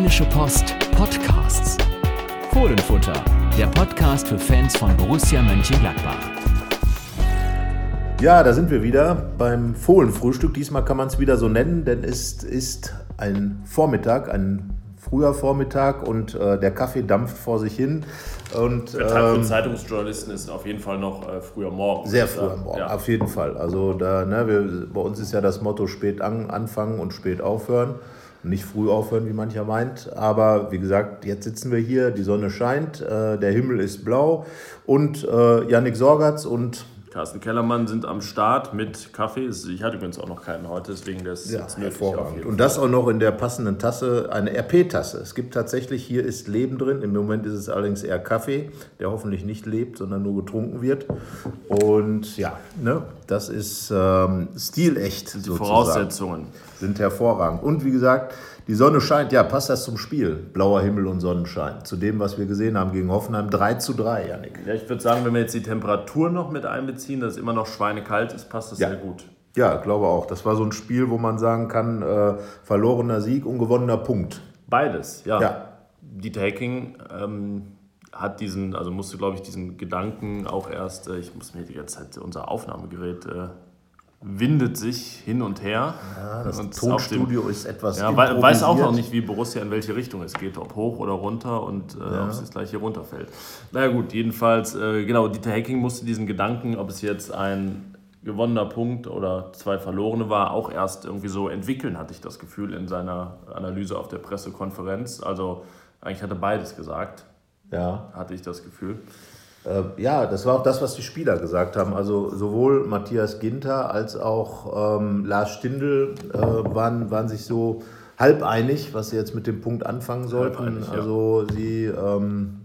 Rheinische Post Podcasts. Fohlenfutter, der Podcast für Fans von Borussia Mönchengladbach. Ja, da sind wir wieder beim Fohlenfrühstück. Diesmal kann man es wieder so nennen, denn es ist ein Vormittag, ein früher Vormittag und äh, der Kaffee dampft vor sich hin. Und, Der Tag für Zeitungsjournalisten ist auf jeden Fall noch äh, früher Morgen. Sehr früh am Morgen, Ja. auf jeden Fall. Also da, ne, wir, bei uns ist ja das Motto spät an, anfangen und spät aufhören. Nicht früh aufhören, wie mancher meint. Aber wie gesagt, jetzt sitzen wir hier, die Sonne scheint, äh, der Himmel ist blau und äh, Yannick Sorgatz und Carsten Kellermann sind am Start mit Kaffee. Ich hatte übrigens auch noch keinen heute, deswegen das Ja, ist hervorragend. Und das auch noch in der passenden Tasse, eine RP-Tasse. Es gibt tatsächlich, hier ist Leben drin. Im Moment ist es allerdings eher Kaffee, der hoffentlich nicht lebt, sondern nur getrunken wird. Und ja, ne, das ist ähm, stilecht. die sozusagen. Voraussetzungen. Sind hervorragend. Und wie gesagt, die Sonne scheint, ja, passt das zum Spiel. Blauer Himmel und Sonnenschein. Zu dem, was wir gesehen haben gegen Hoffenheim, 3 zu 3, Janik. Ja, ich würde sagen, wenn wir jetzt die Temperatur noch mit einbeziehen, dass es immer noch schweinekalt ist, passt das Ja. sehr gut. Ja, glaube auch. Das war so ein Spiel, wo man sagen kann, äh, verlorener Sieg, ungewonnener Punkt. Beides, ja. Ja. Dieter Hecking ähm, hat diesen, also musste, glaube ich, diesen Gedanken auch erst, äh, ich muss mir die ganze Zeit, unser Aufnahmegerät äh, windet sich hin und her. Ja, Das und Tonstudio ist etwas Ja, wei- weiß auch noch nicht, wie Borussia in welche Richtung es geht, ob hoch oder runter und äh, ob es jetzt gleich hier runterfällt. Naja gut, jedenfalls, äh, genau, Dieter Hecking musste diesen Gedanken, ob es jetzt ein gewonnener Punkt oder zwei verlorene war, auch erst irgendwie so entwickeln, hatte ich das Gefühl in seiner Analyse auf der Pressekonferenz. Also eigentlich hat er beides gesagt, Ja, hatte ich das Gefühl. Äh, ja, das war auch das, was die Spieler gesagt haben. Also sowohl Matthias Ginter als auch ähm, Lars Stindl äh, waren, waren sich so halb einig, was sie jetzt mit dem Punkt anfangen sollten. Halbeinig, ja. Also sie, ähm,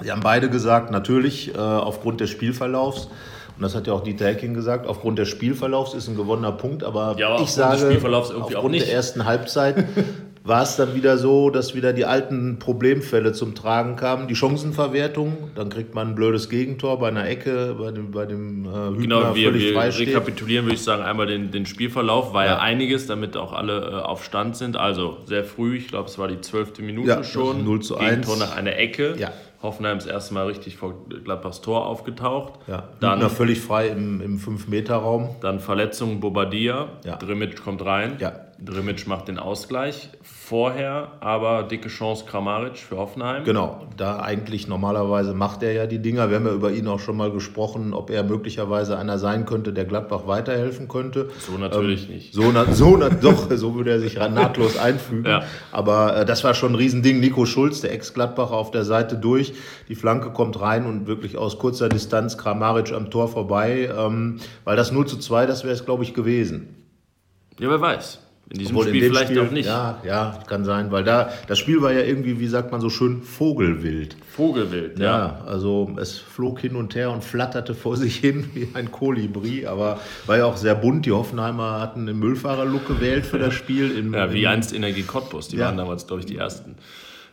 sie haben beide gesagt, natürlich äh, aufgrund des Spielverlaufs. Und das hat ja auch Dieter Hecking gesagt, aufgrund des Spielverlaufs ist ein gewonnener Punkt, aber, Ja, aber ich aufgrund sage, irgendwie auch aufgrund nicht. der ersten Halbzeit war es dann wieder so, dass wieder die alten Problemfälle zum Tragen kamen. Die Chancenverwertung, dann kriegt man ein blödes Gegentor bei einer Ecke, bei dem, bei dem äh, Hübner Genau, wir, völlig wir rekapitulieren, würde ich sagen, einmal den, den Spielverlauf. War ja. Ja. einiges, damit auch alle äh, auf Stand sind. Also sehr früh, ich glaube, es war die zwölfte Minute Ja, schon. 0 zu 1. Gegentor nach einer Ecke. Ja. Hoffenheim das erste Mal richtig vor Gladbachs Tor aufgetaucht. Ja, Dann, Hübner völlig frei im, im 5-Meter-Raum. dann Verletzung Bobadilla. Ja. Drimic kommt rein. Ja. Drimic macht den Ausgleich. Vorher aber dicke Chance Kramaric für Hoffenheim. Genau, da eigentlich normalerweise macht er ja die Dinger. Wir haben ja über ihn auch schon mal gesprochen, ob er möglicherweise einer sein könnte, der Gladbach weiterhelfen könnte. So natürlich nicht. So, na, so na, doch, so würde er sich nahtlos einfügen. Ja. Aber äh, das war schon ein Riesending. Nico Schulz, der Ex-Gladbacher, auf der Seite durch. Die Flanke kommt rein und wirklich aus kurzer Distanz Kramaric am Tor vorbei. Ähm, weil das 0 zu 2, das wäre es, glaube ich, gewesen. Ja, wer weiß. In diesem Obwohl in Spiel dem vielleicht Spiel- auch nicht. Ja, ja, kann sein, weil da das Spiel war ja irgendwie, wie sagt man so schön, Vogelwild. Vogelwild, Ja, ja. also es flog hin und her und flatterte vor sich hin wie ein Kolibri, aber war ja auch sehr bunt. Die Hoffenheimer hatten einen Müllfahrerlook gewählt für das Spiel. Im, Ja, wie im, einst Energie Cottbus, die Ja. waren damals, glaube ich, die ersten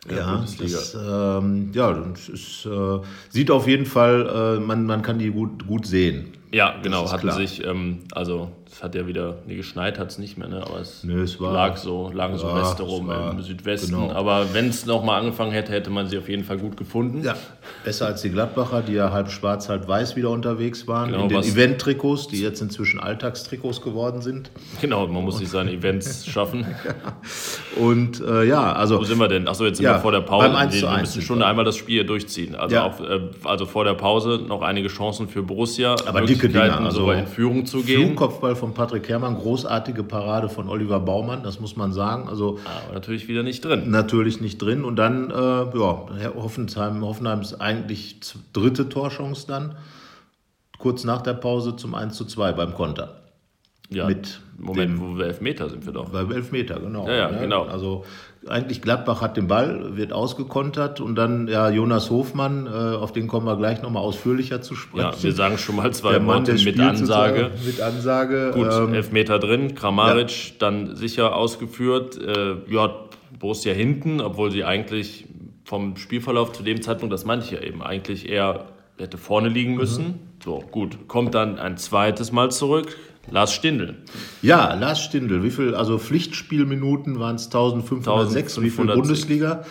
in ja, das, ähm, ja, das ist, äh, sieht auf jeden Fall, äh, man, man kann die gut, gut sehen. Ja, genau, hatten klar. sich, ähm, also es hat ja wieder, nee, geschneit hat es nicht mehr, ne, aber es, Nö, es war- lag so, lagen so Ja, Reste es rum war- im Südwesten. genau. Aber wenn es nochmal angefangen hätte, hätte man sie auf jeden Fall gut gefunden. Ja, besser als die Gladbacher, die ja halb schwarz, halb weiß wieder unterwegs waren. Genau, in den Event-Trikots, die jetzt inzwischen Alltagstrikots geworden sind. Genau, man muss sich seine Events schaffen. Und äh, ja, also Wo sind wir denn? Achso, jetzt sind Ja, wir vor der Pause. beim 1 zu wir 1 müssen sind schon wir. einmal das Spiel durchziehen. Also, Ja. auch, äh, also vor der Pause noch einige Chancen für Borussia. Aber dicke Dinger, also in Führung zu gehen. Flugkopfball von Patrick Herrmann, großartige Parade von Oliver Baumann, das muss man sagen. Also Aber natürlich wieder nicht drin. natürlich nicht drin. Und dann, äh, ja, Hoffenheim, Hoffenheims eigentlich dritte Torchance dann, kurz nach der Pause zum 1 zu 2 beim Konter. Ja, mit Moment, wo wir Elfmeter sind wir doch. Beim Elfmeter, genau. Ja, ja, ne? genau. Also eigentlich Gladbach hat den Ball, wird ausgekontert und dann ja Jonas Hofmann, äh, auf den kommen wir gleich nochmal ausführlicher zu sprechen. Ja, wir sagen schon mal zwei der Mann Worte mit Ansage. Mit Ansage. Gut, ähm, Elfmeter drin, Kramaric dann sicher ausgeführt. Äh, ja, Borussia hinten, obwohl sie eigentlich vom Spielverlauf zu dem Zeitpunkt, das meinte ich ja eben, eigentlich eher hätte vorne liegen müssen. So, gut, kommt dann ein zweites Mal zurück. Lars Stindl. Ja, Lars Stindl. Wie viel, also Pflichtspielminuten waren es 1506, wie viel Bundesliga?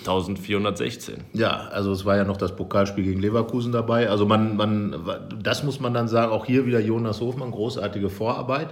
1416. Ja, also es war ja noch das Pokalspiel gegen Leverkusen dabei. Also man, man, das muss man dann sagen, auch hier wieder Jonas Hofmann, großartige Vorarbeit.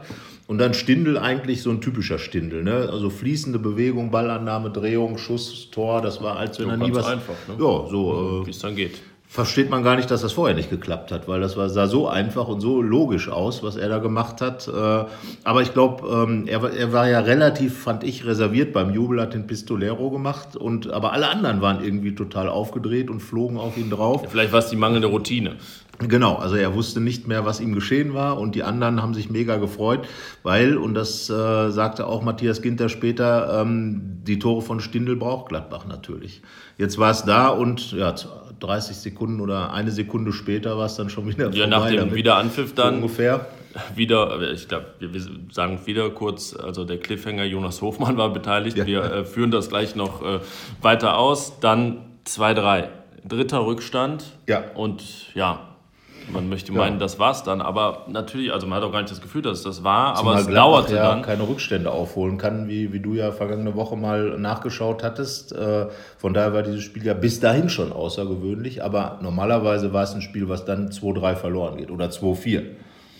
Und dann Stindel eigentlich so ein typischer Stindel. Ne? Also fließende Bewegung, Ballannahme, Drehung, Schuss, Tor, das war als wenn so er nie was... einfach, ne? Ja, so... Äh, Wie es dann geht versteht man gar nicht, dass das vorher nicht geklappt hat, weil das war, sah so einfach und so logisch aus, was er da gemacht hat. Äh, aber ich glaube, ähm, er, er war ja relativ, fand ich, reserviert beim Jubel, hat den Pistolero gemacht. Und, aber alle anderen waren irgendwie total aufgedreht und flogen auf ihn drauf. Vielleicht war es die mangelnde Routine. Genau, also er wusste nicht mehr, was ihm geschehen war und die anderen haben sich mega gefreut, weil, und das äh, sagte auch Matthias Ginter später, ähm, die Tore von Stindl braucht Gladbach natürlich. Jetzt war es da und ja, 30 Sekunden oder eine Sekunde später war es dann schon wieder Ja, nach dem Wiederanpfiff dann ungefähr. Wieder, ich glaube, wir sagen wieder kurz, also der Cliffhanger Jonas Hofmann war beteiligt. Ja. Wir äh, führen das gleich noch äh, weiter aus. Dann 2-3. Dritter Rückstand. Ja. Und ja, man möchte meinen, ja. das war's dann, aber natürlich, also man hat auch gar nicht das Gefühl, dass das war, Zumal aber es Gladbach dauerte ja dann. keine Rückstände aufholen kann, wie, wie du ja vergangene Woche mal nachgeschaut hattest. Äh, von daher war dieses Spiel ja bis dahin schon außergewöhnlich, aber normalerweise war es ein Spiel, was dann 2-3 verloren geht oder 2-4.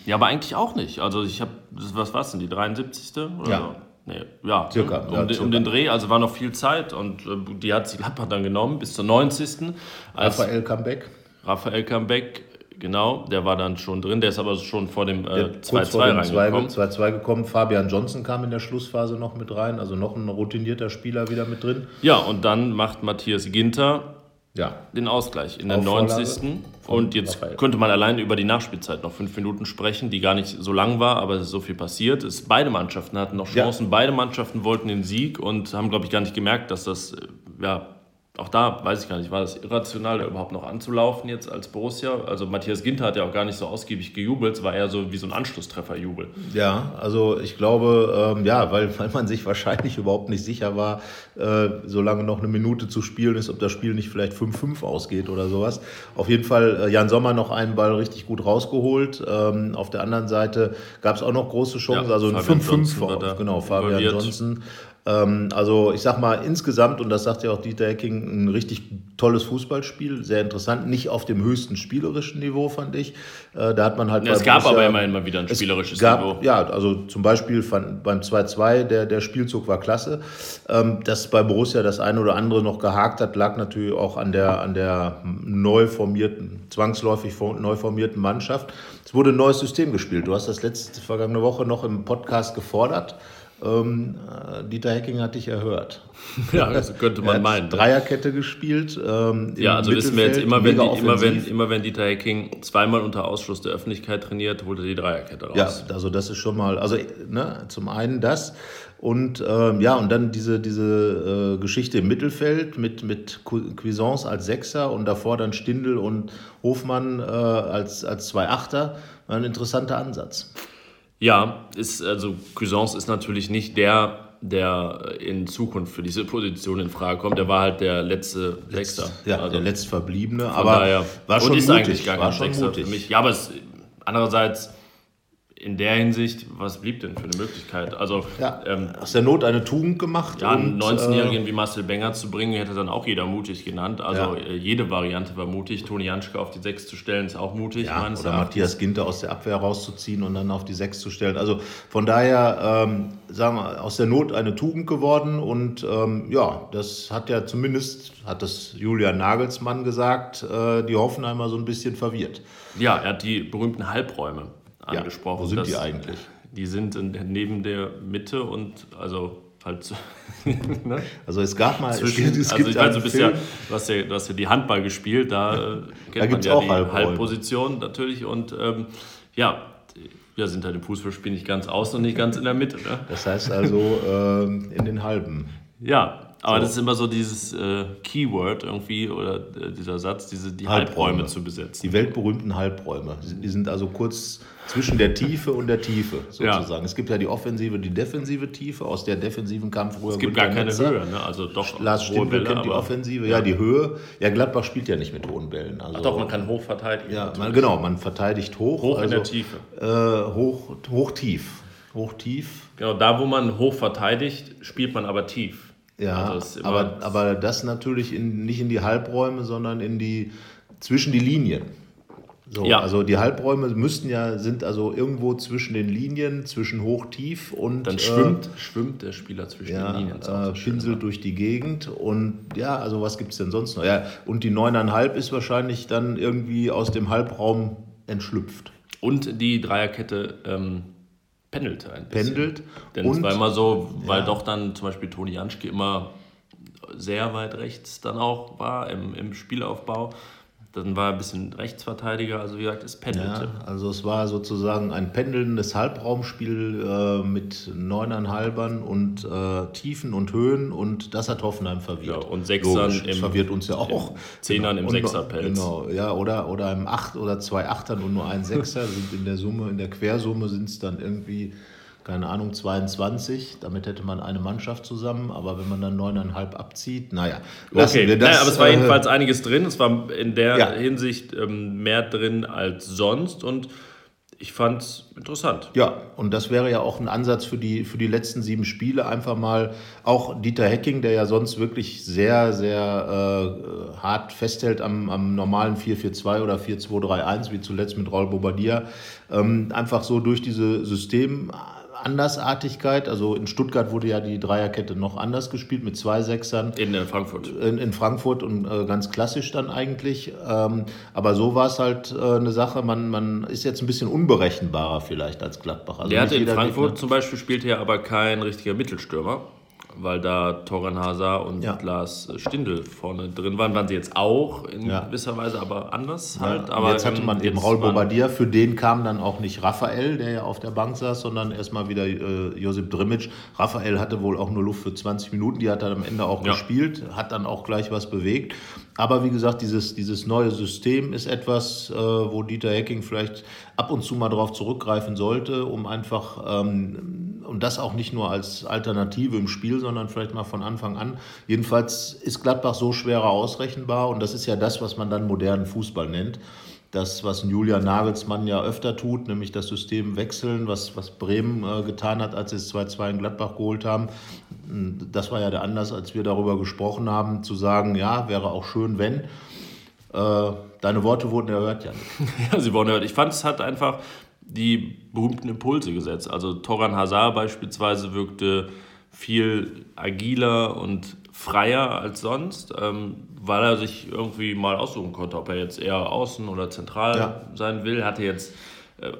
Ja, aber eigentlich auch nicht. Also ich habe, was war es denn, die 73. Oder ja. So? Nee, ja, circa, um, ja, den, um, den, Dreh, also war noch viel Zeit und äh, die hat sich Gladbach dann genommen bis zur 90. Raphael Comeback. Raphael Comeback Genau, der war dann schon drin, der ist aber schon vor dem 2-2 äh, reingekommen. 2-2 gekommen. Fabian Johnson kam in der Schlussphase noch mit rein, also noch ein routinierter Spieler wieder mit drin. Ja, und dann macht Matthias Ginter ja. den Ausgleich in der 90. Und jetzt Raphael. könnte man allein über die Nachspielzeit noch fünf Minuten sprechen, die gar nicht so lang war, aber es ist so viel passiert. Es, beide Mannschaften hatten noch Chancen, ja. beide Mannschaften wollten den Sieg und haben, glaube ich, gar nicht gemerkt, dass das äh, ja, auch da weiß ich gar nicht, war das irrational, da überhaupt noch anzulaufen jetzt als Borussia? Also Matthias Ginter hat ja auch gar nicht so ausgiebig gejubelt, es war eher so wie so ein Anschlusstrefferjubel. Ja, also ich glaube, ähm, ja, weil, weil man sich wahrscheinlich überhaupt nicht sicher war, äh, solange noch eine Minute zu spielen ist, ob das Spiel nicht vielleicht 5-5 ausgeht oder sowas. Auf jeden Fall äh, Jan Sommer noch einen Ball richtig gut rausgeholt. Ähm, auf der anderen Seite gab es auch noch große Chancen, ja, also ein 5-5, genau, Fabian Johnson. Ähm, also ich sag mal insgesamt, und das sagt ja auch Dieter Hecking, ein richtig tolles Fußballspiel, sehr interessant, nicht auf dem höchsten spielerischen Niveau, fand ich. Äh, da hat man halt. Es gab Borussia, aber immerhin mal wieder ein spielerisches gab, Niveau. Ja, also zum Beispiel beim 2-2, der, der Spielzug war klasse. Ähm, dass bei Borussia das eine oder andere noch gehakt hat, lag natürlich auch an der, an der neu formierten, zwangsläufig neu formierten Mannschaft. Es wurde ein neues System gespielt. Du hast das letzte vergangene Woche noch im Podcast gefordert. Ähm, äh, Dieter Hecking hat dich erhört. Ja, das könnte man meinen. Dreierkette gespielt. Ähm, ja, also wissen wir jetzt immer, wenn, die, immer, wenn, immer wenn Dieter Hecking zweimal unter Ausschluss der Öffentlichkeit trainiert, holt er die Dreierkette raus. Ja, also das ist schon mal, also ne, zum einen das und ähm, ja, und dann diese, diese äh, Geschichte im Mittelfeld mit, mit Cuisance als Sechser und davor dann Stindl und Hofmann äh, als, als zwei Achter. Ein interessanter Ansatz. Ja, ist, also Cuisance ist natürlich nicht der, der in Zukunft für diese Position in Frage kommt. Der war halt der letzte Sechster. Ja, also der letztverbliebene, aber daher, war schon und ist mutig, eigentlich gar kein Sechster mutig. für mich. Ja, aber es, andererseits in der Hinsicht, was blieb denn für eine Möglichkeit? Also, ja, ähm, aus der Not eine Tugend gemacht. Ja, einen 19-Jährigen äh, wie Marcel Benger zu bringen, hätte dann auch jeder mutig genannt. Also ja. Äh, jede Variante war mutig. Toni Janschke auf die 6 zu stellen, ist auch mutig. Ja, oder Erachtens. Matthias Ginter aus der Abwehr rauszuziehen und dann auf die 6 zu stellen. Also von daher, ähm, sagen wir, aus der Not eine Tugend geworden. Und ähm, ja, das hat ja zumindest, hat das Julian Nagelsmann gesagt, äh, die Hoffenheimer so ein bisschen verwirrt. Ja, er hat die berühmten Halbräume angesprochen. Ja, wo sind die eigentlich? Die sind neben der Mitte und also halt. ne? Also es gab mal. Zwischen, es gibt, es also ich weiß, du bist ja, du hast ja, du hast ja die Handball gespielt, da äh, kennt da man ja die Halbposition natürlich und ähm, ja. Wir sind halt im Fußballspiel nicht ganz außen und nicht ganz in der Mitte. Ne? Das heißt also äh, in den Halben. Ja, Aber So. das ist immer so dieses äh, Keyword irgendwie oder äh, dieser Satz, diese, die Halbräume, Halbräume. zu besetzen. Die weltberühmten Halbräume. Die sind also kurz zwischen der Tiefe und der Tiefe sozusagen. Es gibt ja die offensive, die defensive Tiefe. Aus der defensiven kam früher Es gibt Günther gar keine Netzer. Höhe, ne? Also doch Lars Stindl kennt die Offensive. Ja, die Höhe. Ja, Gladbach spielt ja nicht mit hohen Bällen. Also, Ach doch, man kann hoch verteidigen. ja, man, genau, man verteidigt hoch. Hoch in also, der Tiefe. Äh, hoch, hoch, tief. Hoch, tief. Genau, da wo man hoch verteidigt, spielt man aber tief. Ja, Also aber, aber das natürlich in, nicht in die Halbräume, sondern in die zwischen die Linien. So, Ja. Also die Halbräume müssten ja, sind also irgendwo zwischen den Linien, zwischen hoch, tief und Dann äh, schwimmt, schwimmt der Spieler zwischen ja, den Linien. Äh, so pinselt durch die Gegend und ja, also was gibt es denn sonst noch? Ja, und die neuneinhalb ist wahrscheinlich dann irgendwie aus dem Halbraum entschlüpft. Und die Dreierkette ähm, pendelt ein bisschen. Pendelt Denn es und- war immer so, weil Ja. doch dann zum Beispiel Toni Janschke immer sehr weit rechts dann auch war im, im Spielaufbau. Dann war er ein bisschen Rechtsverteidiger, also wie gesagt, es pendelte. Ja, also es war sozusagen ein pendelndes Halbraumspiel äh, mit neuneinhalbern und äh, Tiefen und Höhen und das hat Hoffenheim verwirrt. Ja, und Sechsern Logisch, im- verwirrt uns ja auch. Zehnern im Und- Sechserpelz. Genau, ja, oder, oder im Acht oder zwei Achtern und nur ein Sechser sind in der Summe, in der Quersumme sind es dann irgendwie, keine Ahnung, 22. Damit hätte man eine Mannschaft zusammen, aber wenn man dann neuneinhalb abzieht, naja, lassen Okay, wir das. naja, aber es war äh, jedenfalls einiges drin. Es war in der Ja. Hinsicht ähm, mehr drin als sonst und ich fand es interessant. Ja, und das wäre ja auch ein Ansatz für die, für die letzten sieben Spiele. Einfach mal auch Dieter Hecking, der ja sonst wirklich sehr, sehr äh, hart festhält am, am normalen 4-4-2 oder 4-2-3-1, wie zuletzt mit Raul Bobadilla, ähm, einfach so durch diese System. Andersartigkeit, also in Stuttgart wurde ja die Dreierkette noch anders gespielt mit zwei Sechsern In äh, Frankfurt. in, in Frankfurt und äh, ganz klassisch dann eigentlich. Ähm, aber so war es halt äh, eine Sache, man, man ist jetzt ein bisschen unberechenbarer vielleicht als Gladbach. Also Der hatte in Frankfurt Gegner- zum Beispiel spielte er aber kein richtiger Mittelstürmer, weil da Toran Hazard und Ja. Lars Stindl vorne drin waren. Waren sie jetzt auch in Ja. gewisser Weise, aber anders Ja, halt. aber jetzt hatte man eben jetzt Raul waren- Bobadilla, für den kam dann auch nicht Raphael, der ja auf der Bank saß, sondern erstmal wieder äh, Josip Drimic. Raphael hatte wohl auch nur Luft für 20 Minuten, die hat er am Ende auch gespielt, hat dann auch gleich was bewegt. Aber wie gesagt, dieses, dieses neue System ist etwas, äh, wo Dieter Hecking vielleicht ab und zu mal darauf zurückgreifen sollte, um einfach, ähm, und das auch nicht nur als Alternative im Spiel, sondern vielleicht mal von Anfang an. Jedenfalls ist Gladbach so schwerer ausrechenbar und das ist ja das, was man dann modernen Fußball nennt. Das, was ein Julian Nagelsmann ja öfter tut, nämlich das System wechseln, was, was Bremen äh, getan hat, als sie es 2-2 in Gladbach geholt haben. Das war ja der Anlass, als wir darüber gesprochen haben, zu sagen, ja, wäre auch schön, wenn. Äh, deine Worte wurden erhört, Jan. Ja, sie wurden gehört. Ich fand, es hat einfach die berühmten Impulse gesetzt. Also Toran Hazard beispielsweise wirkte viel agiler und freier als sonst, ähm, weil er sich irgendwie mal aussuchen konnte, ob er jetzt eher außen oder zentral Ja. sein will. Hatte jetzt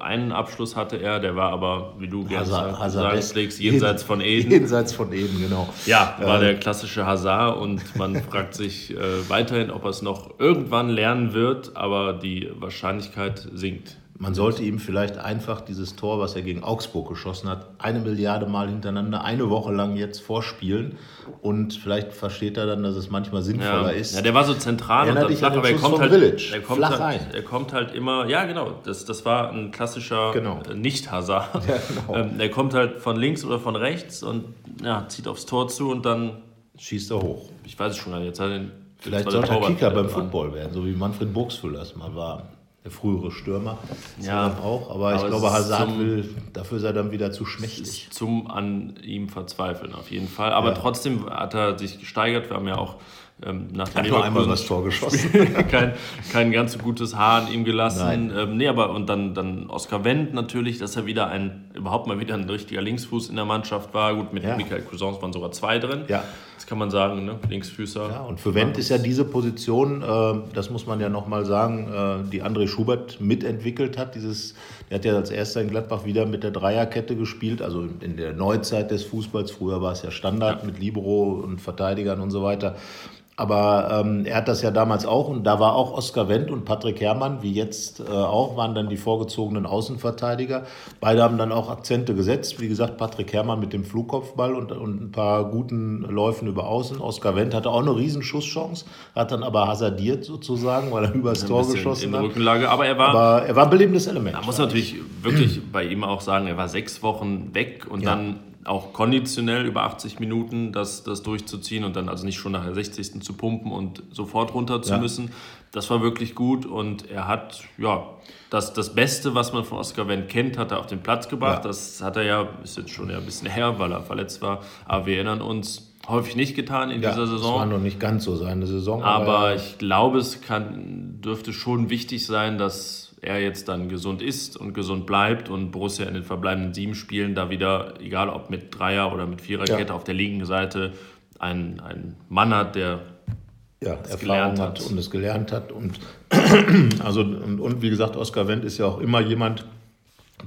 einen Abschluss hatte er, der war aber, wie du gerne sagst, jenseits von Eden. Jenseits von Eden, genau. Ja, war der klassische Hazard und man fragt sich äh, weiterhin, ob er es noch irgendwann lernen wird, aber die Wahrscheinlichkeit sinkt. Man sollte ihm vielleicht einfach dieses Tor, was er gegen Augsburg geschossen hat, eine Milliarde Mal hintereinander, eine Woche lang jetzt vorspielen. Und vielleicht versteht er dann, dass es manchmal sinnvoller Ja, ist. ja, der war so zentral Erinnert und dann flach, aber er kommt halt, Grilic. er kommt Flach halt, rein. er kommt halt immer, ja genau, das, das war ein klassischer Genau. äh, Nicht-Hazard. Ja, genau. ähm, er kommt halt von links oder von rechts und ja, zieht aufs Tor zu und dann, Schießt er hoch. ich weiß es schon gar nicht, jetzt hat er den Vielleicht sollte er Kicker beim. Football werden, so wie Manfred Burgsfüller es mal war. Der frühere Stürmer. Ja. auch. Aber, ich Aber es glaube, Hazard zum- will, dafür er dann wieder zu schmächtig. zum an ihm verzweifeln auf jeden Fall. Aber Ja. trotzdem hat er sich gesteigert. Wir haben ja auch ähm, nach dem Hat nur einmal das Tor geschossen. kein, kein ganz so gutes Haar an ihm gelassen. Ähm, nee, aber und dann, dann Oskar Wendt natürlich, dass er wieder ein, überhaupt mal wieder ein richtiger Linksfuß in der Mannschaft war. Gut, mit Ja. Michael Cousins waren sogar zwei drin. Ja. Das kann man sagen, ne? Linksfüßer. Ja, und für Wendt ist ja diese Position, äh, das muss man ja nochmal sagen, äh, die André Schubert mitentwickelt hat. Dieses, der hat ja als erster in Gladbach wieder mit der Dreierkette gespielt, also in der Neuzeit des Fußballs. Früher war es ja Standard mit Libero und Verteidigern und so weiter. Aber ähm, er hat das ja damals auch und da war auch Oskar Wendt und Patrick Herrmann, wie jetzt äh, auch, waren dann die vorgezogenen Außenverteidiger. Beide haben dann auch Akzente gesetzt. Wie gesagt, Patrick Herrmann mit dem Flugkopfball und, und ein paar guten Läufen über Außen. Oskar Wendt hatte auch eine Riesenschuss hat dann aber hasardiert sozusagen, weil er übers Tor geschossen in hat. Rückenlage. Aber er war, aber er war ein belebendes Element. Man muss natürlich wirklich bei ihm auch sagen, er war sechs Wochen weg und ja. dann auch konditionell über 80 Minuten das, das durchzuziehen und dann also nicht schon nach der 60. zu pumpen und sofort runter zu ja. müssen. Das war wirklich gut und er hat ja das, das Beste, was man von Oscar Wendt kennt, hat er auf den Platz gebracht. Ja. Das hat er ja, ist jetzt schon ja ein bisschen her, weil er verletzt war, aber wir erinnern uns, häufig nicht getan in ja, dieser Saison. Das war noch nicht ganz so seine Saison. Aber, aber ich glaube, es kann, dürfte schon wichtig sein, dass er jetzt dann gesund ist und gesund bleibt und Borussia in den verbleibenden sieben Spielen da wieder, egal ob mit Dreier- oder mit Viererkette ja. auf der linken Seite, einen, einen Mann hat, der ja, es gelernt hat. und es gelernt hat. Und, also, und, und wie gesagt, Oskar Wendt ist ja auch immer jemand,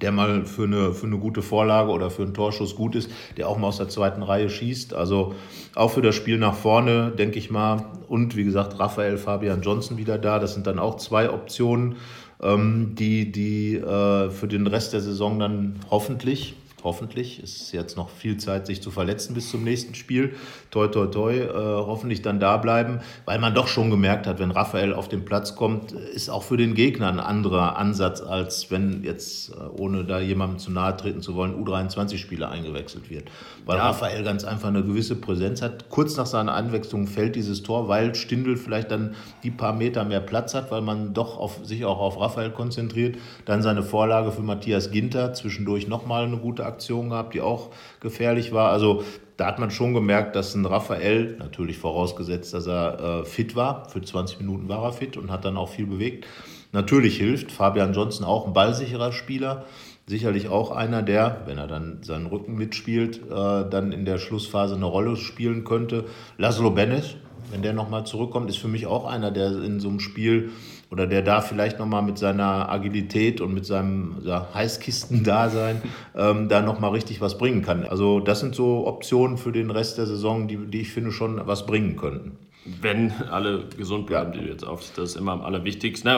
der mal für eine, für eine gute Vorlage oder für einen Torschuss gut ist, der auch mal aus der zweiten Reihe schießt. Also auch für das Spiel nach vorne, denke ich mal. Und wie gesagt, Raphael Fabian Johnson wieder da. Das sind dann auch zwei Optionen ähm, die, die äh, für den Rest der Saison dann hoffentlich hoffentlich. ist jetzt noch viel Zeit, sich zu verletzen bis zum nächsten Spiel. Toi, toi, toi, äh, hoffentlich dann da bleiben, weil man doch schon gemerkt hat, wenn Raphael auf den Platz kommt, ist auch für den Gegner ein anderer Ansatz, als wenn jetzt, äh, ohne da jemandem zu nahe treten zu wollen, U23-Spieler eingewechselt wird. Weil ja. Raphael ganz einfach eine gewisse Präsenz hat. Kurz nach seiner Anwechslung fällt dieses Tor, weil Stindl vielleicht dann die paar Meter mehr Platz hat, weil man doch auf, sich auch auf Raphael konzentriert. Dann seine Vorlage für Matthias Ginter, zwischendurch nochmal eine gute Aktion gehabt, die auch gefährlich war. Also da hat man schon gemerkt, dass ein Raphael, natürlich vorausgesetzt, dass er äh, fit war, für 20 Minuten war er fit und hat dann auch viel bewegt, natürlich hilft. Fabian Johnson auch ein ballsicherer Spieler, sicherlich auch einer, der, wenn er dann seinen Rücken mitspielt, äh, dann in der Schlussphase eine Rolle spielen könnte. Laszlo Benes, wenn der nochmal zurückkommt, ist für mich auch einer, der in so einem Spiel oder der da vielleicht nochmal mit seiner Agilität und mit seinem ja, Heißkisten-Dasein ähm, da nochmal richtig was bringen kann. Also das sind so Optionen für den Rest der Saison, die, die ich finde schon was bringen könnten. Wenn alle gesund bleiben, ja. die jetzt auf, das ist immer am allerwichtigsten.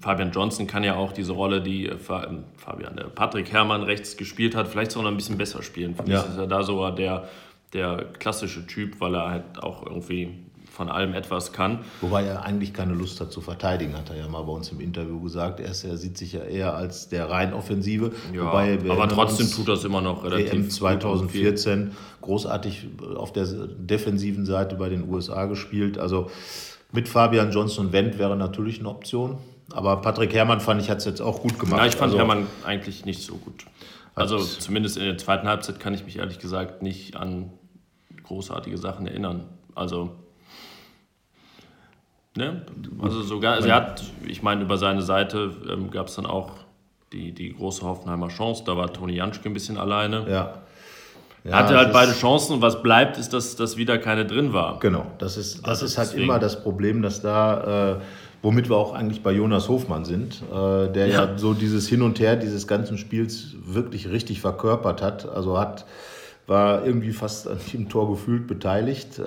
Fabian Johnson kann ja auch diese Rolle, die äh, Fabian, der Patrick Herrmann rechts gespielt hat, vielleicht sogar noch ein bisschen besser spielen. Für ja. mich ist er da sogar der, der klassische Typ, weil er halt auch irgendwie von allem etwas kann. Wobei er eigentlich keine Lust hat zu verteidigen, hat er ja mal bei uns im Interview gesagt. Er, ist, er sieht sich ja eher als der rein Offensive. Ja, Wobei aber trotzdem tut das immer noch relativ. WM 2014 großartig auf der defensiven Seite bei den USA gespielt. Also mit Fabian Johnson Wendt wäre natürlich eine Option. Aber Patrick Herrmann fand ich, hat es jetzt auch gut gemacht. Ja, ich fand also, Herrmann eigentlich nicht so gut. Also zumindest in der zweiten Halbzeit kann ich mich ehrlich gesagt nicht an großartige Sachen erinnern. Also Ne? Also sogar, also er hat, ich meine, über seine Seite ähm, gab es dann auch die, die große Hoffenheimer Chance. Da war Toni Janschke ein bisschen alleine. Ja. Ja, er hatte halt beide Chancen und was bleibt, ist, dass, dass wieder keine drin war. Genau, das ist, das also ist halt deswegen. immer das Problem, dass da, äh, womit wir auch eigentlich bei Jonas Hofmann sind, äh, der ja. ja. so dieses Hin und Her dieses ganzen Spiels wirklich richtig verkörpert hat. Also hat war irgendwie fast an dem Tor gefühlt beteiligt, äh,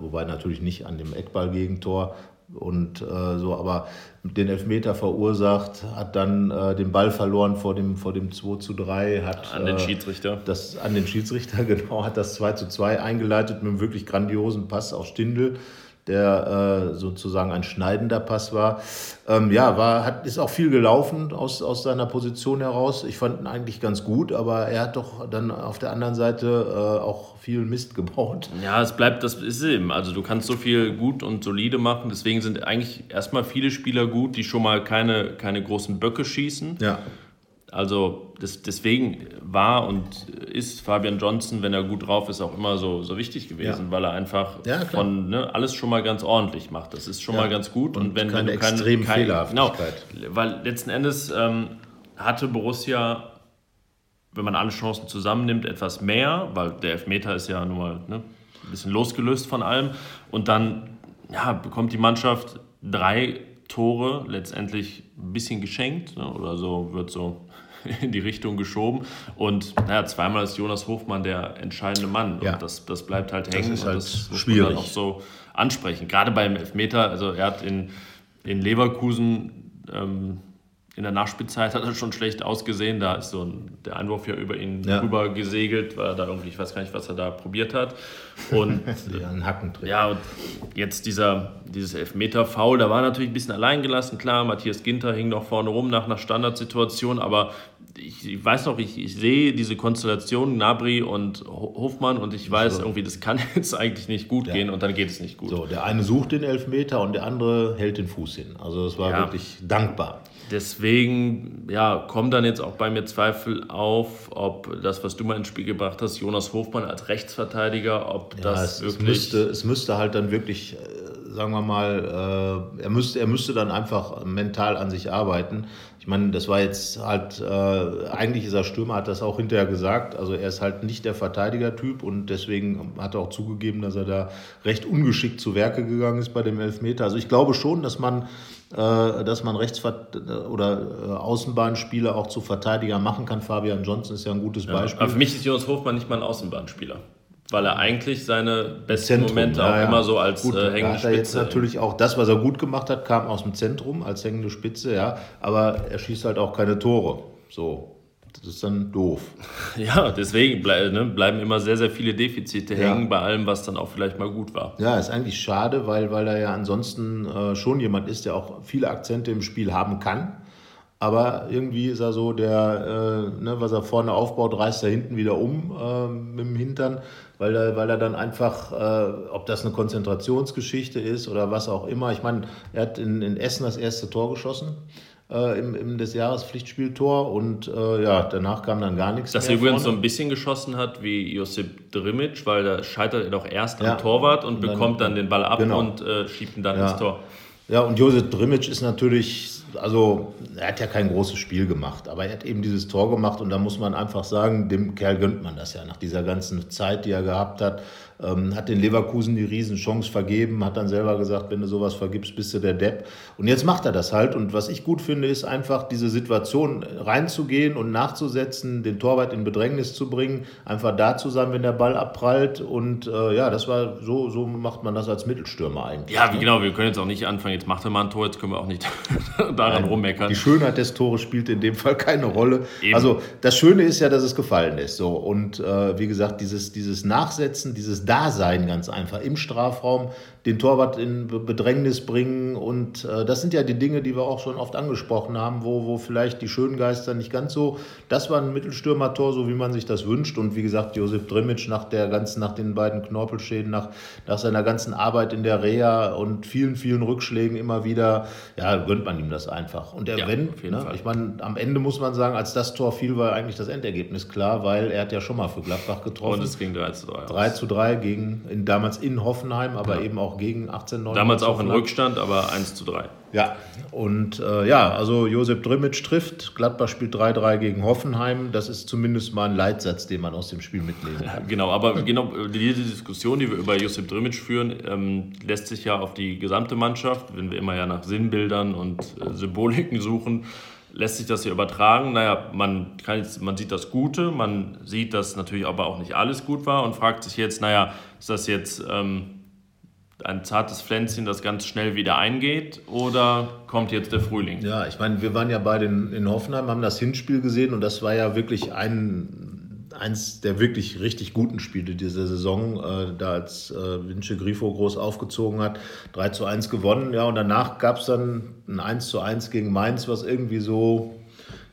wobei natürlich nicht an dem Eckball-Gegentor, und äh, so, aber den Elfmeter verursacht, hat dann äh, den Ball verloren vor dem, vor dem 2 zu 3. Hat, an den äh, Schiedsrichter. Das, an den Schiedsrichter, genau, hat das 2 zu 2 eingeleitet mit einem wirklich grandiosen Pass auf Stindl der äh, sozusagen ein schneidender Pass war. Ähm, ja, war, hat, ist auch viel gelaufen aus, aus seiner Position heraus. Ich fand ihn eigentlich ganz gut, aber er hat doch dann auf der anderen Seite äh, auch viel Mist gebaut. Ja, es bleibt, das ist eben. Also du kannst so viel gut und solide machen. Deswegen sind eigentlich erstmal viele Spieler gut, die schon mal keine, keine großen Böcke schießen. Ja. Also das, deswegen war und ist Fabian Johnson, wenn er gut drauf ist, auch immer so, so wichtig gewesen, ja. weil er einfach ja, von ne, alles schon mal ganz ordentlich macht. Das ist schon ja. mal ganz gut. Und, und wenn, keine wenn du extrem kein, Fehlerhaftigkeit. Genau, weil letzten Endes ähm, hatte Borussia, wenn man alle Chancen zusammennimmt, etwas mehr, weil der Elfmeter ist ja nun mal ne, ein bisschen losgelöst von allem. Und dann bekommt die Mannschaft drei Tore letztendlich ein bisschen geschenkt ne, oder so wird so in die Richtung geschoben. Und naja, zweimal ist Jonas Hofmann der entscheidende Mann. Ja. Und das, das bleibt halt hängen. Das ist halt und das muss schwierig. auch so ansprechen. Gerade beim Elfmeter, also er hat in, in Leverkusen ähm, in der Nachspielzeit hat er schon schlecht ausgesehen. Da ist so ein, der Einwurf ja über ihn ja. rüber gesegelt, weil er da irgendwie, ich weiß gar nicht, was er da probiert hat. Und ja, ein Hackentrick. Ja, und jetzt dieser, dieses Elfmeter-Foul, da war natürlich ein bisschen alleingelassen. Klar, Matthias Ginter hing noch vorne rum nach einer Standardsituation, aber ich, ich weiß noch, ich, ich, sehe diese Konstellation Nabri und Hofmann und ich weiß so. irgendwie, das kann jetzt eigentlich nicht gut ja. gehen und dann geht es nicht gut. So, der eine sucht den Elfmeter und der andere hält den Fuß hin. Also es war wirklich dankbar deswegen ja, kommen dann jetzt auch bei mir Zweifel auf, ob das, was du mal ins Spiel gebracht hast, Jonas Hofmann als Rechtsverteidiger, ob ja, das es, wirklich. Es müsste, es müsste halt dann wirklich, äh, sagen wir mal, äh, er, müsste, er müsste dann einfach mental an sich arbeiten. Ich meine, das war jetzt halt, äh, eigentlich ist er Stürmer, hat das auch hinterher gesagt. Also er ist halt nicht der Verteidigertyp und deswegen hat er auch zugegeben, dass er da recht ungeschickt zu Werke gegangen ist bei dem Elfmeter. Also ich glaube schon, dass man äh, dass man Rechtsvert oder äh, Außenbahnspieler auch zu Verteidiger machen kann. Fabian Johnson ist ja ein gutes Beispiel. aber für mich ist Jonas Hofmann nicht mal ein Außenbahnspieler. Weil er eigentlich seine besten Zentrum, Momente auch ja, immer so als gut, äh, hängende hat er jetzt natürlich auch das, was er gut gemacht hat, kam aus dem Zentrum als hängende Spitze, ja. Aber er schießt halt auch keine Tore. So. Das ist dann doof. Ja, deswegen bleib, ne, bleiben immer sehr, sehr viele Defizite ja. hängen bei allem, was dann auch vielleicht mal gut war. Ja, ist eigentlich schade, weil, weil er ja ansonsten äh, schon jemand ist, der auch viele Akzente im Spiel haben kann. Aber irgendwie ist er so, der, äh, ne, was er vorne aufbaut, reißt er hinten wieder um äh, mit dem Hintern, weil er, weil er dann einfach, äh, ob das eine Konzentrationsgeschichte ist oder was auch immer. Ich meine, er hat in, in Essen das erste Tor geschossen äh, im, im des Jahres Pflichtspieltor und äh, ja, danach kam dann gar nichts Dass er übrigens so ein bisschen geschossen hat wie Josip Drimic, weil da scheitert er doch erst ja. am Torwart und, und dann, bekommt dann den Ball ab genau. und äh, schiebt ihn dann ja. ins Tor. Ja, und Josip Drimic ist natürlich, also er hat ja kein großes Spiel gemacht, aber er hat eben dieses Tor gemacht und da muss man einfach sagen, dem Kerl gönnt man das ja nach dieser ganzen Zeit, die er gehabt hat. Ähm, hat den Leverkusen die Riesenchance vergeben, hat dann selber gesagt, wenn du sowas vergibst, bist du der Depp. Und jetzt macht er das halt. Und was ich gut finde, ist einfach diese Situation reinzugehen und nachzusetzen, den Torwart in Bedrängnis zu bringen, einfach da zu sein, wenn der Ball abprallt. Und äh, ja, das war so, so macht man das als Mittelstürmer eigentlich. Ja, ne? genau, wir können jetzt auch nicht anfangen, jetzt macht er mal ein Tor, jetzt können wir auch nicht daran Nein, rummeckern. Die Schönheit des Tores spielt in dem Fall keine Rolle. Eben. Also das Schöne ist ja, dass es gefallen ist. So. Und äh, wie gesagt, dieses, dieses Nachsetzen, dieses Dasein ganz einfach im Strafraum, den Torwart in Bedrängnis bringen. Und äh, das sind ja die Dinge, die wir auch schon oft angesprochen haben, wo, wo vielleicht die schönen Geister nicht ganz so. Das war ein Mittelstürmertor, so wie man sich das wünscht. Und wie gesagt, Josip Drimic nach der ganzen, nach den beiden Knorpelschäden, nach, nach seiner ganzen Arbeit in der Reha und vielen, vielen Rückschlägen immer wieder, ja, gönnt man ihm das einfach. Und der, ja, wenn, ne, ich meine, am Ende muss man sagen, als das Tor fiel, war eigentlich das Endergebnis klar, weil er hat ja schon mal für Gladbach getroffen. Und es ging 3 zu 3. 3 zu 3 gegen, in, damals in Hoffenheim, aber ja. eben auch gegen 18, 19. Damals auch in Rückstand, aber 1 zu 3. Ja, und äh, ja, also Josep Drimic trifft, Gladbach spielt 3-3 gegen Hoffenheim. Das ist zumindest mal ein Leitsatz, den man aus dem Spiel mitnehmen kann. genau, aber genau diese Diskussion, die wir über Josep Drimic führen, ähm, lässt sich ja auf die gesamte Mannschaft, wenn wir immer ja nach Sinnbildern und äh, Symboliken suchen, lässt sich das hier übertragen? Naja, man, kann man sieht das Gute, man sieht, dass natürlich aber auch nicht alles gut war und fragt sich jetzt, naja, ist das jetzt ähm, ein zartes Pflänzchen, das ganz schnell wieder eingeht oder kommt jetzt der Frühling? Ja, ich meine, wir waren ja beide in, in Hoffenheim, haben das Hinspiel gesehen und das war ja wirklich ein, eins der wirklich richtig guten Spiele dieser Saison, äh, da als äh, Vince Grifo groß aufgezogen hat, 3 zu 1 gewonnen, ja, und danach gab es dann ein 1 zu 1 gegen Mainz, was irgendwie so,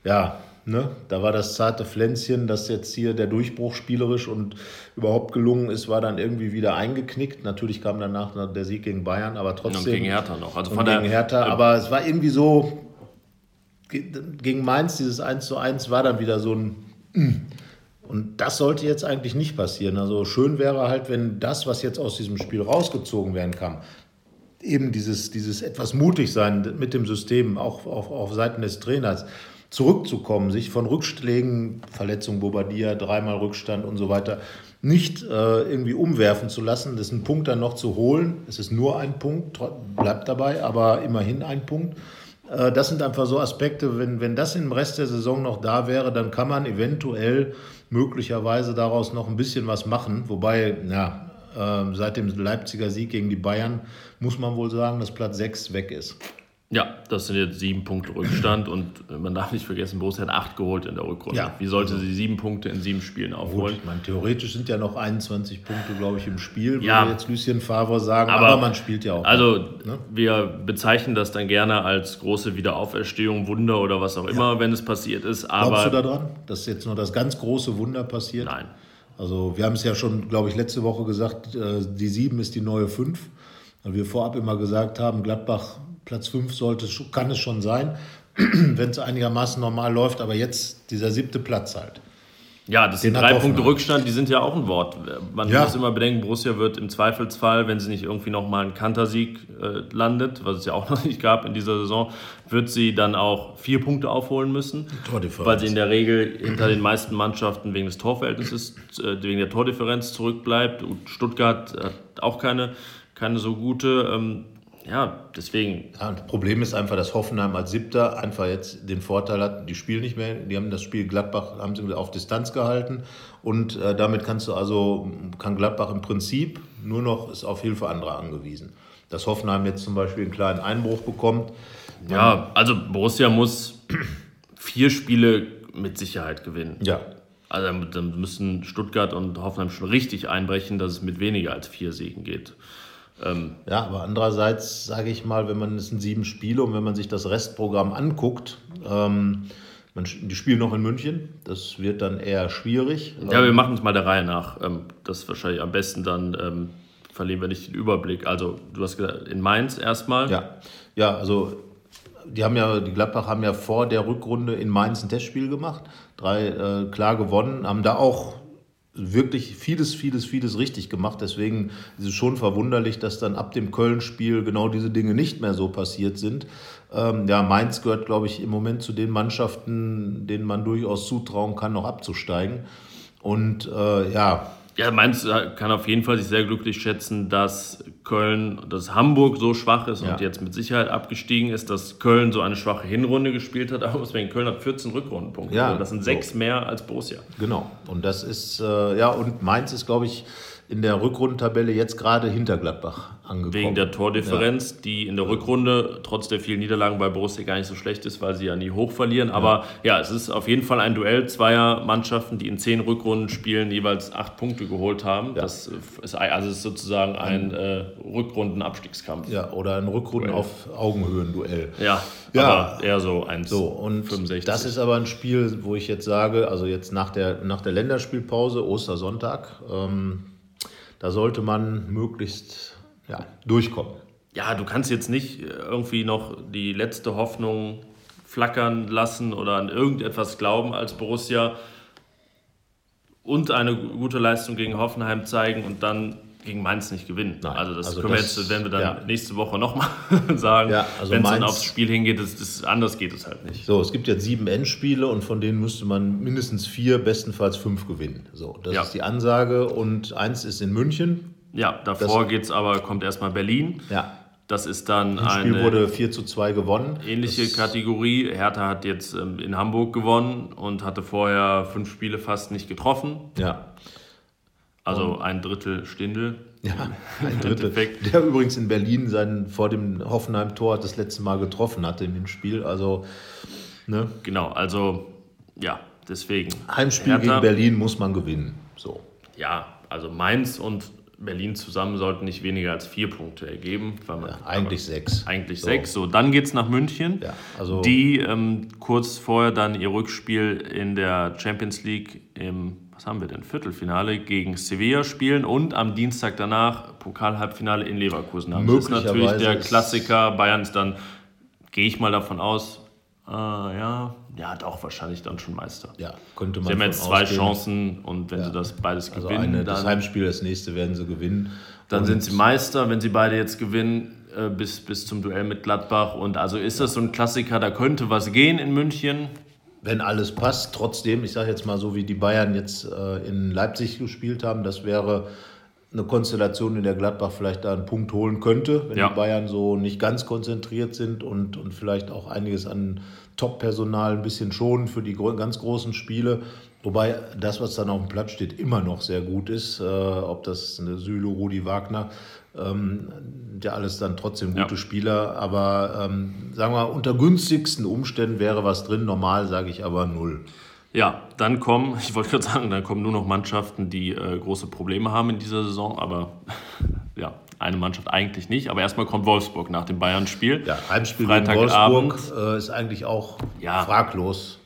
ja, Ne? Da war das zarte Pflänzchen, das jetzt hier der Durchbruch spielerisch und überhaupt gelungen ist, war dann irgendwie wieder eingeknickt. Natürlich kam danach der Sieg gegen Bayern, aber trotzdem. Und gegen Hertha noch. Also von gegen der, Hertha, äh, aber es war irgendwie so, gegen Mainz, dieses 1 zu 1 war dann wieder so ein. Und das sollte jetzt eigentlich nicht passieren. Also schön wäre halt, wenn das, was jetzt aus diesem Spiel rausgezogen werden kann, eben dieses, dieses etwas mutig sein mit dem System, auch auf, auf Seiten des Trainers, zurückzukommen, sich von Rückschlägen, Verletzung Bobadilla, dreimal Rückstand und so weiter, nicht äh, irgendwie umwerfen zu lassen, das ist ein Punkt dann noch zu holen. Es ist nur ein Punkt, bleibt dabei, aber immerhin ein Punkt. Äh, das sind einfach so Aspekte, wenn, wenn das im Rest der Saison noch da wäre, dann kann man eventuell möglicherweise daraus noch ein bisschen was machen. Wobei, ja, äh, seit dem Leipziger Sieg gegen die Bayern muss man wohl sagen, dass Platz 6 weg ist. Ja, das sind jetzt sieben Punkte Rückstand und man darf nicht vergessen, Borussia hat acht geholt in der Rückrunde. Ja, Wie sollte also, sie sieben Punkte in sieben Spielen aufholen? Gut, ich meine, theoretisch sind ja noch 21 Punkte, glaube ich, im Spiel, ja, würde jetzt Lucien Favre sagen, aber, aber, man spielt ja auch. Also, ne? wir bezeichnen das dann gerne als große Wiederauferstehung, Wunder oder was auch immer, ja. wenn es passiert ist. Aber Glaubst du daran, dass jetzt nur das ganz große Wunder passiert? Nein. Also, wir haben es ja schon, glaube ich, letzte Woche gesagt, äh, die sieben ist die neue fünf. Weil wir vorab immer gesagt haben, Gladbach Platz 5 sollte, kann es schon sein, wenn es einigermaßen normal läuft. Aber jetzt dieser siebte Platz halt. Ja, das sind drei Punkte Rückstand, die sind ja auch ein Wort. Man ja. muss immer bedenken, Borussia wird im Zweifelsfall, wenn sie nicht irgendwie nochmal einen Kantersieg äh, landet, was es ja auch noch nicht gab in dieser Saison, wird sie dann auch vier Punkte aufholen müssen. Weil sie in der Regel hinter den meisten Mannschaften wegen des Torverhältnisses, äh, wegen der Tordifferenz zurückbleibt. Stuttgart hat auch keine, keine so gute. Ähm, ja, deswegen. Ja, das Problem ist einfach, dass Hoffenheim als Siebter einfach jetzt den Vorteil hat, die spielen nicht mehr, die haben das Spiel Gladbach haben sie auf Distanz gehalten und äh, damit kannst du also, kann Gladbach im Prinzip nur noch ist auf Hilfe anderer angewiesen. Dass Hoffenheim jetzt zum Beispiel einen kleinen Einbruch bekommt. Ja, also Borussia muss vier Spiele mit Sicherheit gewinnen. Ja. Also dann müssen Stuttgart und Hoffenheim schon richtig einbrechen, dass es mit weniger als vier Siegen geht. Ähm, ja, aber andererseits sage ich mal, wenn man es sind sieben Spiele und wenn man sich das Restprogramm anguckt, ähm, man, die spielen noch in München, das wird dann eher schwierig. Ja, wir machen es mal der Reihe nach. Ähm, das ist wahrscheinlich am besten dann ähm, verlieren wir nicht den Überblick. Also du hast gesagt, in Mainz erstmal. Ja, ja, also die haben ja, die Gladbach haben ja vor der Rückrunde in Mainz ein Testspiel gemacht, drei äh, klar gewonnen, haben da auch wirklich vieles, vieles, vieles richtig gemacht. Deswegen ist es schon verwunderlich, dass dann ab dem Köln-Spiel genau diese Dinge nicht mehr so passiert sind. Ähm, ja, Mainz gehört, glaube ich, im Moment zu den Mannschaften, denen man durchaus zutrauen kann, noch abzusteigen. Und äh, ja, ja, Mainz äh, kann auf jeden Fall sich sehr glücklich schätzen, dass Köln, dass Hamburg so schwach ist ja. und jetzt mit Sicherheit abgestiegen ist, dass Köln so eine schwache Hinrunde gespielt hat. Aber deswegen Köln hat 14 Rückrundenpunkte. Ja, das sind sechs so. mehr als Borussia. Genau. Und das ist, äh, ja, und Mainz ist, glaube ich, in der Rückrundentabelle jetzt gerade hinter Gladbach angekommen. Wegen der Tordifferenz, ja. die in der Rückrunde trotz der vielen Niederlagen bei Borussia gar nicht so schlecht ist, weil sie ja nie hoch verlieren. Aber ja, ja es ist auf jeden Fall ein Duell zweier Mannschaften, die in zehn Rückrundenspielen jeweils acht Punkte geholt haben. Ja. Das ist also ist sozusagen ein äh, Rückrundenabstiegskampf. Ja, oder ein Rückrunden auf Augenhöhen-Duell. Ja, ja, aber eher so 1. So, und 65. das ist aber ein Spiel, wo ich jetzt sage, also jetzt nach der, nach der Länderspielpause, Ostersonntag, ähm, da sollte man möglichst ja, durchkommen. Ja, du kannst jetzt nicht irgendwie noch die letzte Hoffnung flackern lassen oder an irgendetwas glauben als Borussia und eine gute Leistung gegen Hoffenheim zeigen und dann gegen Mainz nicht gewinnen. Nein, also das also können wir jetzt, wenn wir dann ja. nächste Woche nochmal sagen, ja, also wenn es dann aufs Spiel hingeht, das, das, anders geht es halt nicht. So, es gibt jetzt sieben Endspiele und von denen müsste man mindestens vier, bestenfalls fünf gewinnen. So, das ja. ist die Ansage und eins ist in München. Ja, davor geht's aber, kommt erstmal Berlin. Ja. Das ist dann ein Spiel wurde 4 zu 2 gewonnen. Ähnliche das Kategorie. Hertha hat jetzt ähm, in Hamburg gewonnen und hatte vorher fünf Spiele fast nicht getroffen. Ja. Also ein Drittel Stindel. Ja, ein Drittel. der übrigens in Berlin seinen, vor dem Hoffenheim-Tor das letzte Mal getroffen hatte in dem Spiel. Also, ne? Genau, also ja, deswegen. Heimspiel Hertha, gegen Berlin muss man gewinnen. So. Ja, also Mainz und Berlin zusammen sollten nicht weniger als vier Punkte ergeben. Man, ja, eigentlich sechs. Eigentlich so. sechs. So, dann geht es nach München, ja, also die ähm, kurz vorher dann ihr Rückspiel in der Champions League im was haben wir denn, Viertelfinale gegen Sevilla spielen und am Dienstag danach Pokalhalbfinale in Leverkusen haben. Das ist natürlich der Klassiker. Bayern ist dann, gehe ich mal davon aus, äh, ja, ja, doch, wahrscheinlich dann schon Meister. Ja, könnte man Sie haben jetzt zwei ausgehen. Chancen und wenn ja. sie das beides also gewinnen, eine, dann, das Heimspiel, das nächste werden sie gewinnen. Dann sind sie Meister, wenn sie beide jetzt gewinnen, äh, bis, bis zum Duell mit Gladbach. Und also ist das so ein Klassiker, da könnte was gehen in München wenn alles passt. Trotzdem, ich sage jetzt mal so, wie die Bayern jetzt äh, in Leipzig gespielt haben, das wäre eine Konstellation, in der Gladbach vielleicht da einen Punkt holen könnte, wenn ja. die Bayern so nicht ganz konzentriert sind und, und vielleicht auch einiges an Top-Personal ein bisschen schonen für die ganz großen Spiele. Wobei das, was dann auf dem Platz steht, immer noch sehr gut ist. Äh, ob das eine Süle, Rudi Wagner, ähm, ja alles dann trotzdem gute ja. Spieler. Aber ähm, sagen wir, unter günstigsten Umständen wäre was drin. Normal sage ich aber null. Ja, dann kommen, ich wollte gerade sagen, dann kommen nur noch Mannschaften, die äh, große Probleme haben in dieser Saison, aber ja, eine Mannschaft eigentlich nicht. Aber erstmal kommt Wolfsburg nach dem Bayern-Spiel. Ja, Heimspiel Freitagabend. Wolfsburg äh, ist eigentlich auch ja. fraglos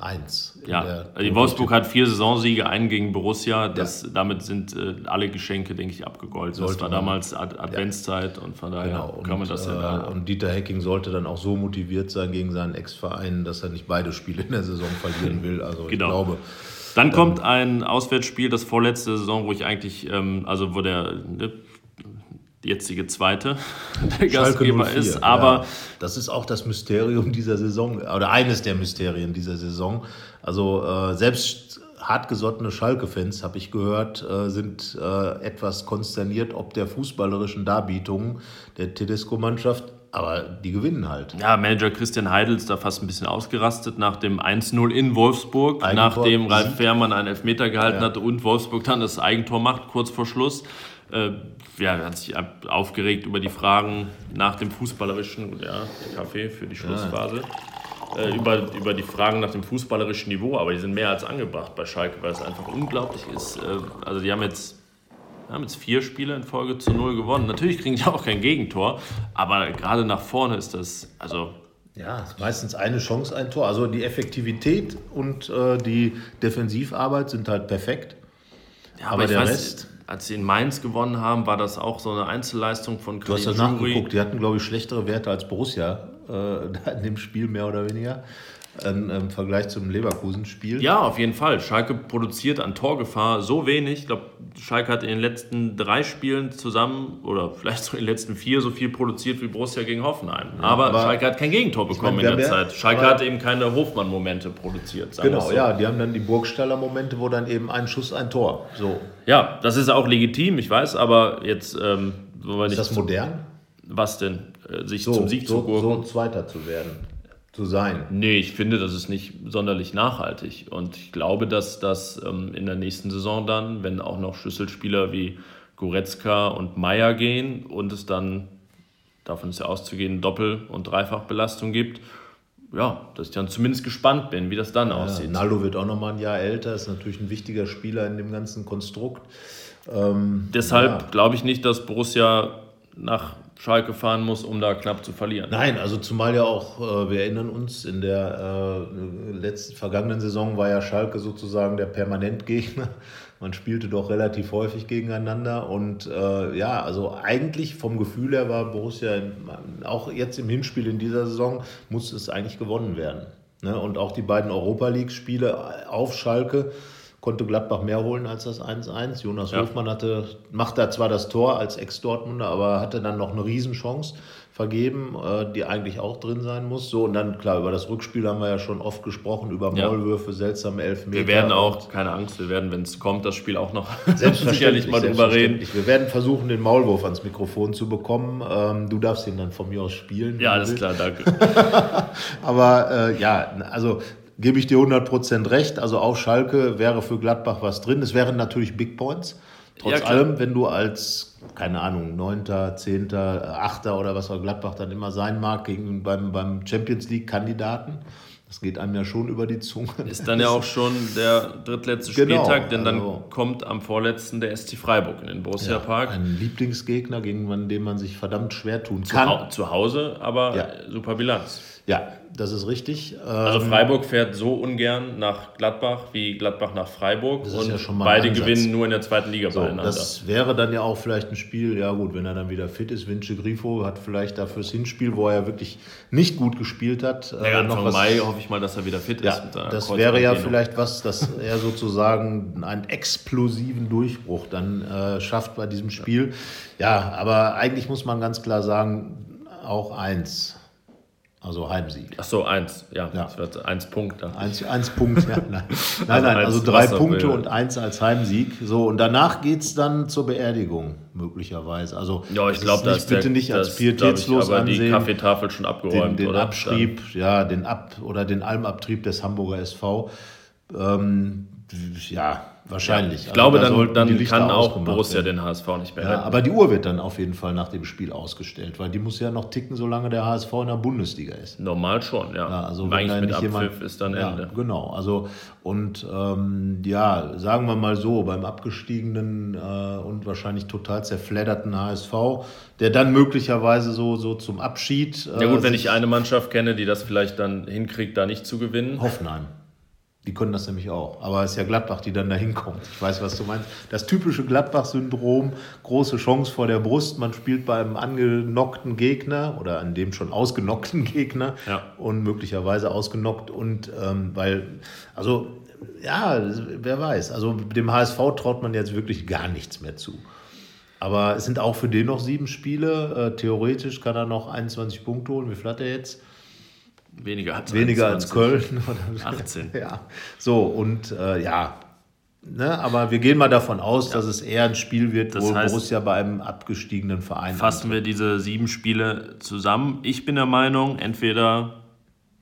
eins. Ja, die Wolfsburg hat vier Saisonsiege, einen gegen Borussia. Das, ja. Damit sind äh, alle Geschenke, denke ich, abgegolten. Sollte das war damals Ad Adventszeit ja. und von daher genau. kann man das ja da. Äh, und Dieter Hecking sollte dann auch so motiviert sein gegen seinen Ex-Verein, dass er nicht beide Spiele in der Saison verlieren will. Also genau. ich glaube. Dann kommt ein Auswärtsspiel, das vorletzte Saison, wo ich eigentlich, ähm, also wo der ne, jetzige Zweite der Gastgeber ist. Aber ja, das ist auch das Mysterium dieser Saison oder eines der Mysterien dieser Saison. Also äh, selbst hartgesottene Schalke-Fans, habe ich gehört, äh, sind äh, etwas konsterniert ob der fußballerischen Darbietungen der Tedesco-Mannschaft. Aber die gewinnen halt. Ja, Manager Christian Heidel ist da fast ein bisschen ausgerastet nach dem 1-0 in Wolfsburg, Eigentor, nachdem Ralf Fährmann einen Elfmeter gehalten ja. hatte und Wolfsburg dann das Eigentor macht, kurz vor Schluss äh, ja, hat sich aufgeregt über die Fragen nach dem fußballerischen, ja, Kaffee für die Schlussphase. Ja. Äh, über, über die Fragen nach dem fußballerischen Niveau, aber die sind mehr als angebracht bei Schalke, weil es einfach unglaublich ist. Äh, also die haben jetzt, haben jetzt vier Spiele in Folge zu null gewonnen. Natürlich kriegen die auch kein Gegentor, aber gerade nach vorne ist das, also ja, ist meistens eine Chance, ein Tor. Also die Effektivität und äh, die Defensivarbeit sind halt perfekt. Ja, aber, aber der weiß, Rest als sie in Mainz gewonnen haben, war das auch so eine Einzelleistung von Karim Du hast das nachgeguckt, die hatten, glaube ich, schlechtere Werte als Borussia äh, in dem Spiel, mehr oder weniger. Im Vergleich zum Leverkusen-Spiel. Ja, auf jeden Fall. Schalke produziert an Torgefahr so wenig. Ich glaube, Schalke hat in den letzten drei Spielen zusammen oder vielleicht so in den letzten vier so viel produziert wie Borussia gegen Hoffenheim. Ja, aber, aber, Schalke hat kein Gegentor bekommen meine, in der Zeit. Schalke hat eben keine Hofmann-Momente produziert. Genau, so. ja, die haben dann die Burgstaller-Momente, wo dann eben ein Schuss, ein Tor. So. Ja, das ist auch legitim, ich weiß, aber jetzt. Ähm, ist das modern? Was denn? Äh, sich so, zum Sieg so, zu gurken? So Zweiter zu werden zu sein. Nee, ich finde, das ist nicht sonderlich nachhaltig. Und ich glaube, dass das ähm, in der nächsten Saison dann, wenn auch noch Schlüsselspieler wie Goretzka und Meier gehen und es dann, davon ist ja auszugehen, Doppel- und Dreifachbelastung gibt, ja, dass ich dann zumindest gespannt bin, wie das dann ja, aussieht. Naldo wird auch noch mal ein Jahr älter, ist natürlich ein wichtiger Spieler in dem ganzen Konstrukt. Ähm, Deshalb ja. glaube ich nicht, dass Borussia nach Schalke fahren muss, um da knapp zu verlieren. Nein, also zumal ja auch, äh, wir erinnern uns, in der äh, letzten vergangenen Saison war ja Schalke sozusagen der Permanentgegner. Man spielte doch relativ häufig gegeneinander und äh, ja, also eigentlich vom Gefühl her war Borussia auch jetzt im Hinspiel in dieser Saison musste es eigentlich gewonnen werden. Ne? Und auch die beiden Europa League-Spiele auf Schalke konnte Gladbach mehr holen als das 1-1. Jonas ja. Hofmann hatte, machte zwar das Tor als Ex-Dortmunder, aber hatte dann noch eine Riesenchance vergeben, äh, die eigentlich auch drin sein muss. So, und dann, klar, über das Rückspiel haben wir ja schon oft gesprochen, über Maulwürfe, ja. seltsame Elfmeter. Wir werden auch, keine Angst, wir werden, wenn es kommt, das Spiel auch noch sicherlich mal drüber reden. Wir werden versuchen, den Maulwurf ans Mikrofon zu bekommen. Ähm, du darfst ihn dann von mir aus spielen. Ja, alles klar, danke. aber äh, ja, also gebe ich dir 100% recht. Also auf Schalke wäre für Gladbach was drin. Es wären natürlich Big Points. Trotz ja, allem, wenn du als, keine Ahnung, 9., 10., 8. oder was auch Gladbach dann immer sein mag, gegen, beim, beim Champions League-Kandidaten. Das geht einem ja schon über die Zunge. Ist dann ja auch schon der drittletzte genau, Spieltag, denn dann also, kommt am vorletzten der SC Freiburg in den Borussia ja, Park. Ein Lieblingsgegner, gegen den man sich verdammt schwer tun kann. Zu, zu Hause, aber ja. super Bilanz. Ja, das ist richtig. Also ähm, Freiburg fährt so ungern nach Gladbach wie Gladbach nach Freiburg das und ja beide gewinnen nur in der zweiten Liga so, beieinander. Das wäre dann ja auch vielleicht ein Spiel, ja gut, wenn er dann wieder fit ist. Vince Grifo hat vielleicht dafür das Hinspiel, wo er wirklich nicht gut gespielt hat. Ja, äh, Anfang noch was, Mai hoffe ich mal, dass er wieder fit ja, ist. das wäre ja vielleicht was, dass er sozusagen einen explosiven Durchbruch dann äh, schafft bei diesem Spiel. Ja, aber eigentlich muss man ganz klar sagen, auch eins Also Heimsieg. Ach so, eins, ja. ja. Das wird eins Punkt. Eins, eins Punkt, ja. Nein, nein, nein also drei Punkte und eins als Heimsieg. So, und danach geht es dann zur Beerdigung, möglicherweise. Also, ja, ich glaube, das bitte nicht als pietätslos aber ansehen. die Kaffeetafel schon abgeräumt, den, den Abschrieb, dann. ja, den Ab- oder den Almabtrieb des Hamburger SV. Ähm, ja, Wahrscheinlich. Ja, ich glaube, also da dann, dann kann auch Borussia werden. den HSV nicht mehr ja, Aber die Uhr wird dann auf jeden Fall nach dem Spiel ausgestellt, weil die muss ja noch ticken, solange der HSV in der Bundesliga ist. Normal schon, ja. ja also Eigentlich mit Abpfiff jemand, ist dann Ende. Genau, also und ähm, ja, sagen wir mal so, beim abgestiegenen äh, und wahrscheinlich total zerfledderten HSV, der dann möglicherweise so, so zum Abschied... Äh, ja gut, wenn ich eine Mannschaft kenne, die das vielleicht dann hinkriegt, da nicht zu gewinnen. Hoffenheim. Die können das nämlich auch. Aber es ist ja Gladbach, die dann da hinkommt. Ich weiß, was du meinst. Das typische Gladbach-Syndrom, große Chance vor der Brust. Man spielt beim angenockten Gegner oder an dem schon ausgenockten Gegner ja. und möglicherweise ausgenockt. Und ähm, weil, also ja, wer weiß. Also dem HSV traut man jetzt wirklich gar nichts mehr zu. Aber es sind auch für den noch sieben Spiele. Äh, theoretisch kann er noch 21 Punkte holen. Wie viel hat er jetzt? Weniger als, Weniger als Köln. 18. ja. So, und äh, ja. Ne, aber wir gehen mal davon aus, ja. dass es eher ein Spiel wird, das wo heißt, Borussia bei einem abgestiegenen Verein. Fassen wir diese sieben Spiele zusammen. Ich bin der Meinung, entweder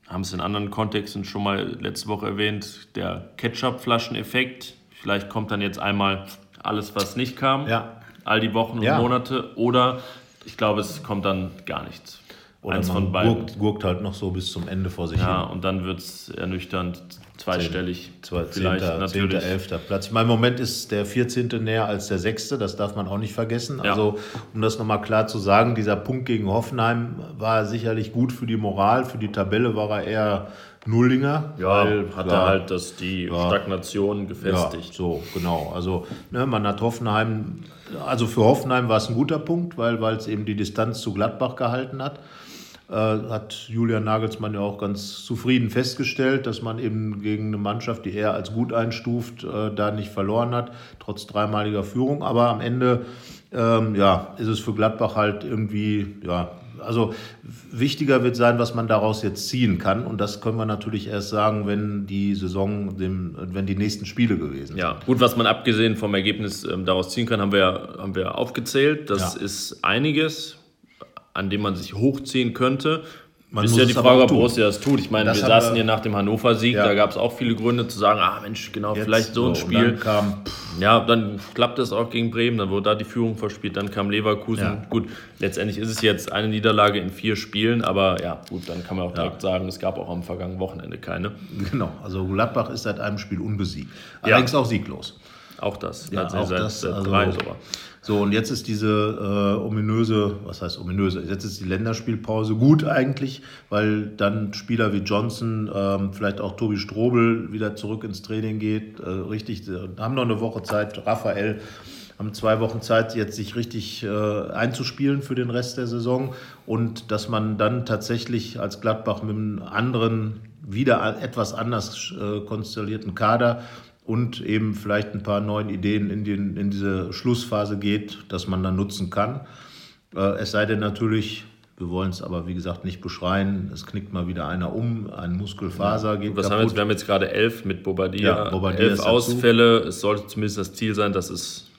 haben es in anderen Kontexten schon mal letzte Woche erwähnt, der Ketchup-Flaschen-Effekt. Vielleicht kommt dann jetzt einmal alles, was nicht kam, ja. all die Wochen und ja. Monate. Oder ich glaube, es kommt dann gar nichts. Oder Eins man gurkt, gurkt, halt noch so bis zum Ende vor sich ja, hin. Ja, und dann wird es ernüchternd zweistellig. Zwei, vielleicht 10. natürlich. 10. 11. Platz. Ich meine, im Moment ist der 14. näher als der 6. Das darf man auch nicht vergessen. Ja. Also, um das nochmal klar zu sagen, dieser Punkt gegen Hoffenheim war sicherlich gut für die Moral. Für die Tabelle war er eher Nullinger. Ja, weil, hat er halt das, die ja, Stagnation gefestigt. Ja, so, genau. Also, ne, man hat Hoffenheim, also für Hoffenheim war es ein guter Punkt, weil es eben die Distanz zu Gladbach gehalten hat hat Julian Nagelsmann ja auch ganz zufrieden festgestellt, dass man eben gegen eine Mannschaft, die er als gut einstuft, äh, da nicht verloren hat, trotz dreimaliger Führung. Aber am Ende ähm, ja, ist es für Gladbach halt irgendwie, ja, also wichtiger wird sein, was man daraus jetzt ziehen kann. Und das können wir natürlich erst sagen, wenn die Saison, dem, wenn die nächsten Spiele gewesen sind. Ja, gut, was man abgesehen vom Ergebnis ähm, daraus ziehen kann, haben wir, haben wir aufgezählt. Das ja. ist einiges an dem man sich hochziehen könnte. Man ist ja die Frage, ob Borussia das tut. Ich meine, das wir saßen wir, hier nach dem Hannover-Sieg, ja. da gab es auch viele Gründe zu sagen, ah Mensch, genau, Jetzt vielleicht so ein Spiel. Dann kam, ja, dann klappt es auch gegen Bremen, dann wurde da die Führung verspielt, dann kam Leverkusen. Ja. Gut, letztendlich ist es jetzt eine Niederlage in vier Spielen, aber ja, gut, dann kann man auch direkt ja. sagen, es gab auch am vergangenen Wochenende keine. Genau, also Gladbach ist seit einem Spiel unbesiegt. Allerdings auch sieglos. Auch das. Ja, auch seit, das, seit also, drei sogar. So, und jetzt ist diese äh, ominöse, was heißt ominöse, jetzt ist die Länderspielpause gut eigentlich, weil dann Spieler wie Johnson, ähm, vielleicht auch Tobi Strobel wieder zurück ins Training geht, äh, richtig, äh, haben noch eine Woche Zeit, Raphael haben zwei Wochen Zeit, jetzt sich richtig äh, einzuspielen für den Rest der Saison. Und dass man dann tatsächlich als Gladbach mit einem anderen, wieder etwas anders äh, konstellierten Kader und eben vielleicht ein paar neuen Ideen in, den, in diese Schlussphase geht, dass man dann nutzen kann. Äh, es sei denn natürlich, wir wollen es aber wie gesagt nicht beschreien, es knickt mal wieder einer um, ein Muskelfaser geht Was kaputt. Haben wir, jetzt? wir haben jetzt gerade elf mit Bobadilla, ja, Bobadilla elf Ausfälle. Es sollte zumindest das Ziel sein, dass es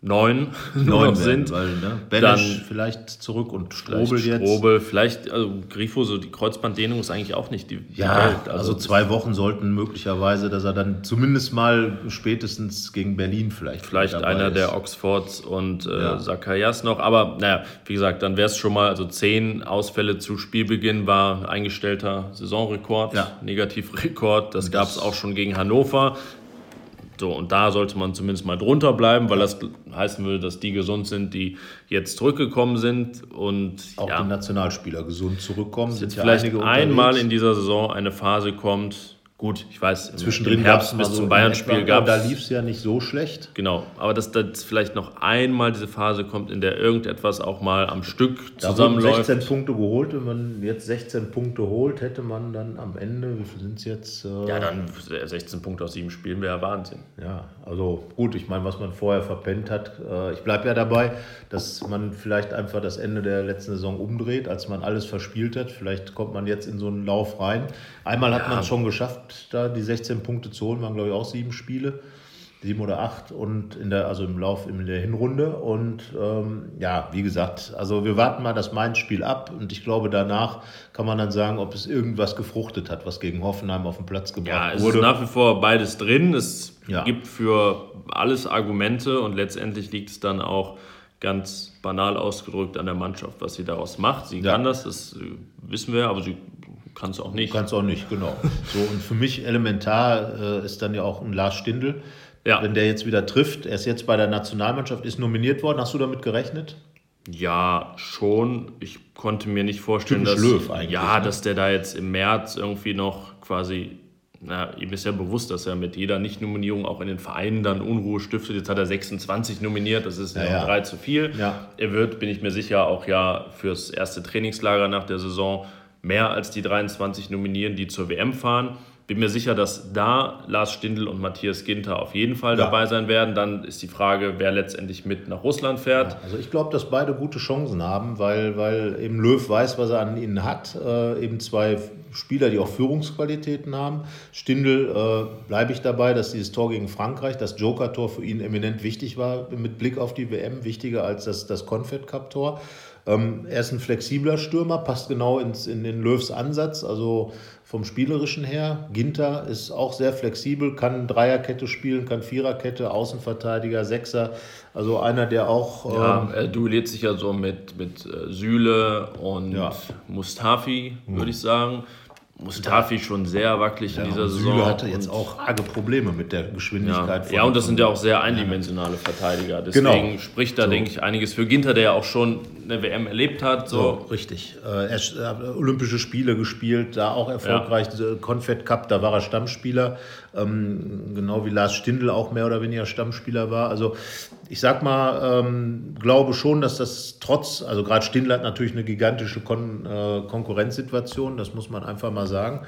neun, neun sind. Weil, ne? dann vielleicht zurück und Strobel jetzt. Strobel, vielleicht, also Grifo, so die Kreuzbanddehnung ist eigentlich auch nicht die, die ja, Welt. Also, also zwei Wochen sollten möglicherweise, dass er dann zumindest mal spätestens gegen Berlin vielleicht. Vielleicht einer ist. der Oxfords und äh, ja. Zacharias noch. Aber naja, wie gesagt, dann wäre es schon mal, also zehn Ausfälle zu Spielbeginn war ein eingestellter Saisonrekord, ja. Negativrekord. Das, das gab es auch schon gegen Hannover. So, und da sollte man zumindest mal drunter bleiben, weil das heißen würde, dass die gesund sind, die jetzt zurückgekommen sind. Und auch ja, die Nationalspieler gesund zurückkommen. Sind vielleicht einmal in dieser Saison eine Phase kommt, Gut, ich weiß, zwischendrin im Herbst bis zum Bayern-Spiel gab Da lief es ja nicht so schlecht. Genau, aber dass das vielleicht noch einmal diese Phase kommt, in der irgendetwas auch mal am Stück zusammenläuft. 16 Punkte geholt. Wenn man jetzt 16 Punkte holt, hätte man dann am Ende, wie viel sind es jetzt? Äh ja, dann 16 Punkte aus sieben Spielen wäre Wahnsinn. Ja, also gut, ich meine, was man vorher verpennt hat. Äh, ich bleibe ja dabei, dass man vielleicht einfach das Ende der letzten Saison umdreht, als man alles verspielt hat. Vielleicht kommt man jetzt in so einen Lauf rein. Einmal hat ja. man es schon geschafft da die 16 Punkte zu holen, waren glaube ich auch sieben Spiele, sieben oder acht und in der, also im Lauf in der Hinrunde. Und ähm, ja, wie gesagt, also wir warten mal das Mainz-Spiel ab und ich glaube, danach kann man dann sagen, ob es irgendwas gefruchtet hat, was gegen Hoffenheim auf den Platz gebracht ja, es wurde. ist nach wie vor beides drin. Es ja. gibt für alles Argumente und letztendlich liegt es dann auch ganz banal ausgedrückt an der Mannschaft, was sie daraus macht. Sie ja. kann das, das wissen wir, aber sie Kannst auch nicht. Kannst auch nicht, genau. So, und für mich elementar äh, ist dann ja auch ein Lars Stindl. Ja. Wenn der jetzt wieder trifft, er ist jetzt bei der Nationalmannschaft, ist nominiert worden. Hast du damit gerechnet? Ja, schon. Ich konnte mir nicht vorstellen, dass, Löw eigentlich, ja, ne? dass der da jetzt im März irgendwie noch quasi, na, ihm ist ja bewusst, dass er mit jeder Nicht-Nominierung auch in den Vereinen dann Unruhe stiftet. Jetzt hat er 26 nominiert, das ist ja, ja. drei zu viel. Ja. Er wird, bin ich mir sicher, auch ja fürs erste Trainingslager nach der Saison mehr als die 23 nominieren, die zur WM fahren. Bin mir sicher, dass da Lars Stindl und Matthias Ginter auf jeden Fall ja. dabei sein werden. Dann ist die Frage, wer letztendlich mit nach Russland fährt. Ja, also ich glaube, dass beide gute Chancen haben, weil, weil eben Löw weiß, was er an ihnen hat. Äh, eben zwei Spieler, die auch Führungsqualitäten haben. Stindl äh, bleibe ich dabei, dass dieses Tor gegen Frankreich, das Joker-Tor für ihn eminent wichtig war mit Blick auf die WM, wichtiger als das, das Confed Cup-Tor. Ähm, er ist ein flexibler Stürmer, passt genau ins, in den Löws Ansatz, also vom Spielerischen her. Ginter ist auch sehr flexibel, kann Dreierkette spielen, kann Viererkette, Außenverteidiger, Sechser. Also einer, der auch. Ja, ähm, er duelliert sich ja so mit, mit äh, Süle und ja. Mustafi, würde mhm. ich sagen. Mustafi schon sehr wackelig ja, in dieser Saison. Süle hatte jetzt auch arge Probleme mit der Geschwindigkeit. Ja, ja und das sind ja auch sehr eindimensionale Verteidiger. Deswegen genau. spricht da, so. denke ich, einiges für Ginter, der ja auch schon eine WM erlebt hat. So, so richtig. Äh, er hat Olympische Spiele gespielt, da auch erfolgreich. Ja. Confed Cup, da war er Stammspieler. Ähm, genau wie Lars Stindl auch mehr oder weniger Stammspieler war. Also ich sag mal, ähm, glaube schon, dass das trotz, also gerade Stindl hat natürlich eine gigantische Kon äh, Konkurrenzsituation, das muss man einfach mal sagen.